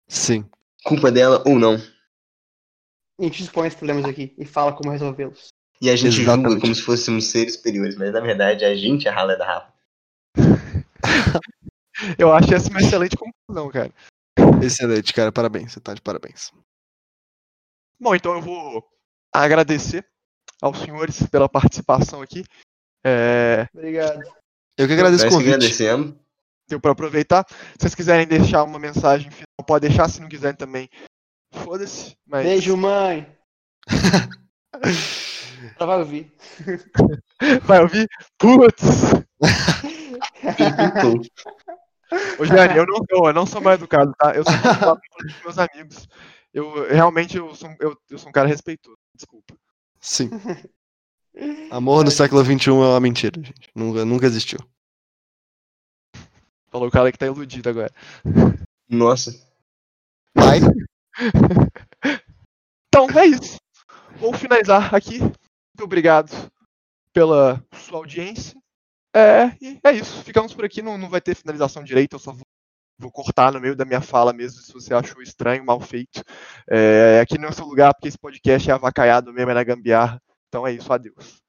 Sim. Culpa dela ou não. A gente expõe os problemas aqui e fala como resolvê-los. E a gente Exatamente. julga como se fôssemos seres superiores, mas na verdade a gente é a rala da rapa. Eu acho essa uma excelente conclusão, cara. Excelente, cara. Parabéns. Você tá de parabéns. Bom, então eu vou agradecer aos senhores pela participação aqui. É, Obrigado. Eu que agradeço o convite. agradecemos. deu para aproveitar. Se vocês quiserem deixar uma mensagem final, pode deixar. Se não quiserem também, foda-se. Mas Beijo, mãe. Ela vai ouvir. vai ouvir? Putz! Ô, Jane, eu não, eu não sou mal educado, tá? Eu sou muito educado com os meus amigos. Eu realmente eu sou, eu, eu sou um cara respeitoso. Desculpa. Sim. Amor no século XXI é uma mentira, gente. Nunca, nunca existiu. Falou o cara que tá iludido agora. Nossa. Vai. Então é isso. Vou finalizar aqui. Muito obrigado pela sua audiência. É, e é isso. Ficamos por aqui. Não, não vai ter finalização direita. Eu só vou, vou cortar no meio da minha fala mesmo. Se você achou estranho, mal feito. É, aqui não é o seu lugar, porque esse podcast é avacaiado mesmo, é na gambiarra. Então é isso. Adeus.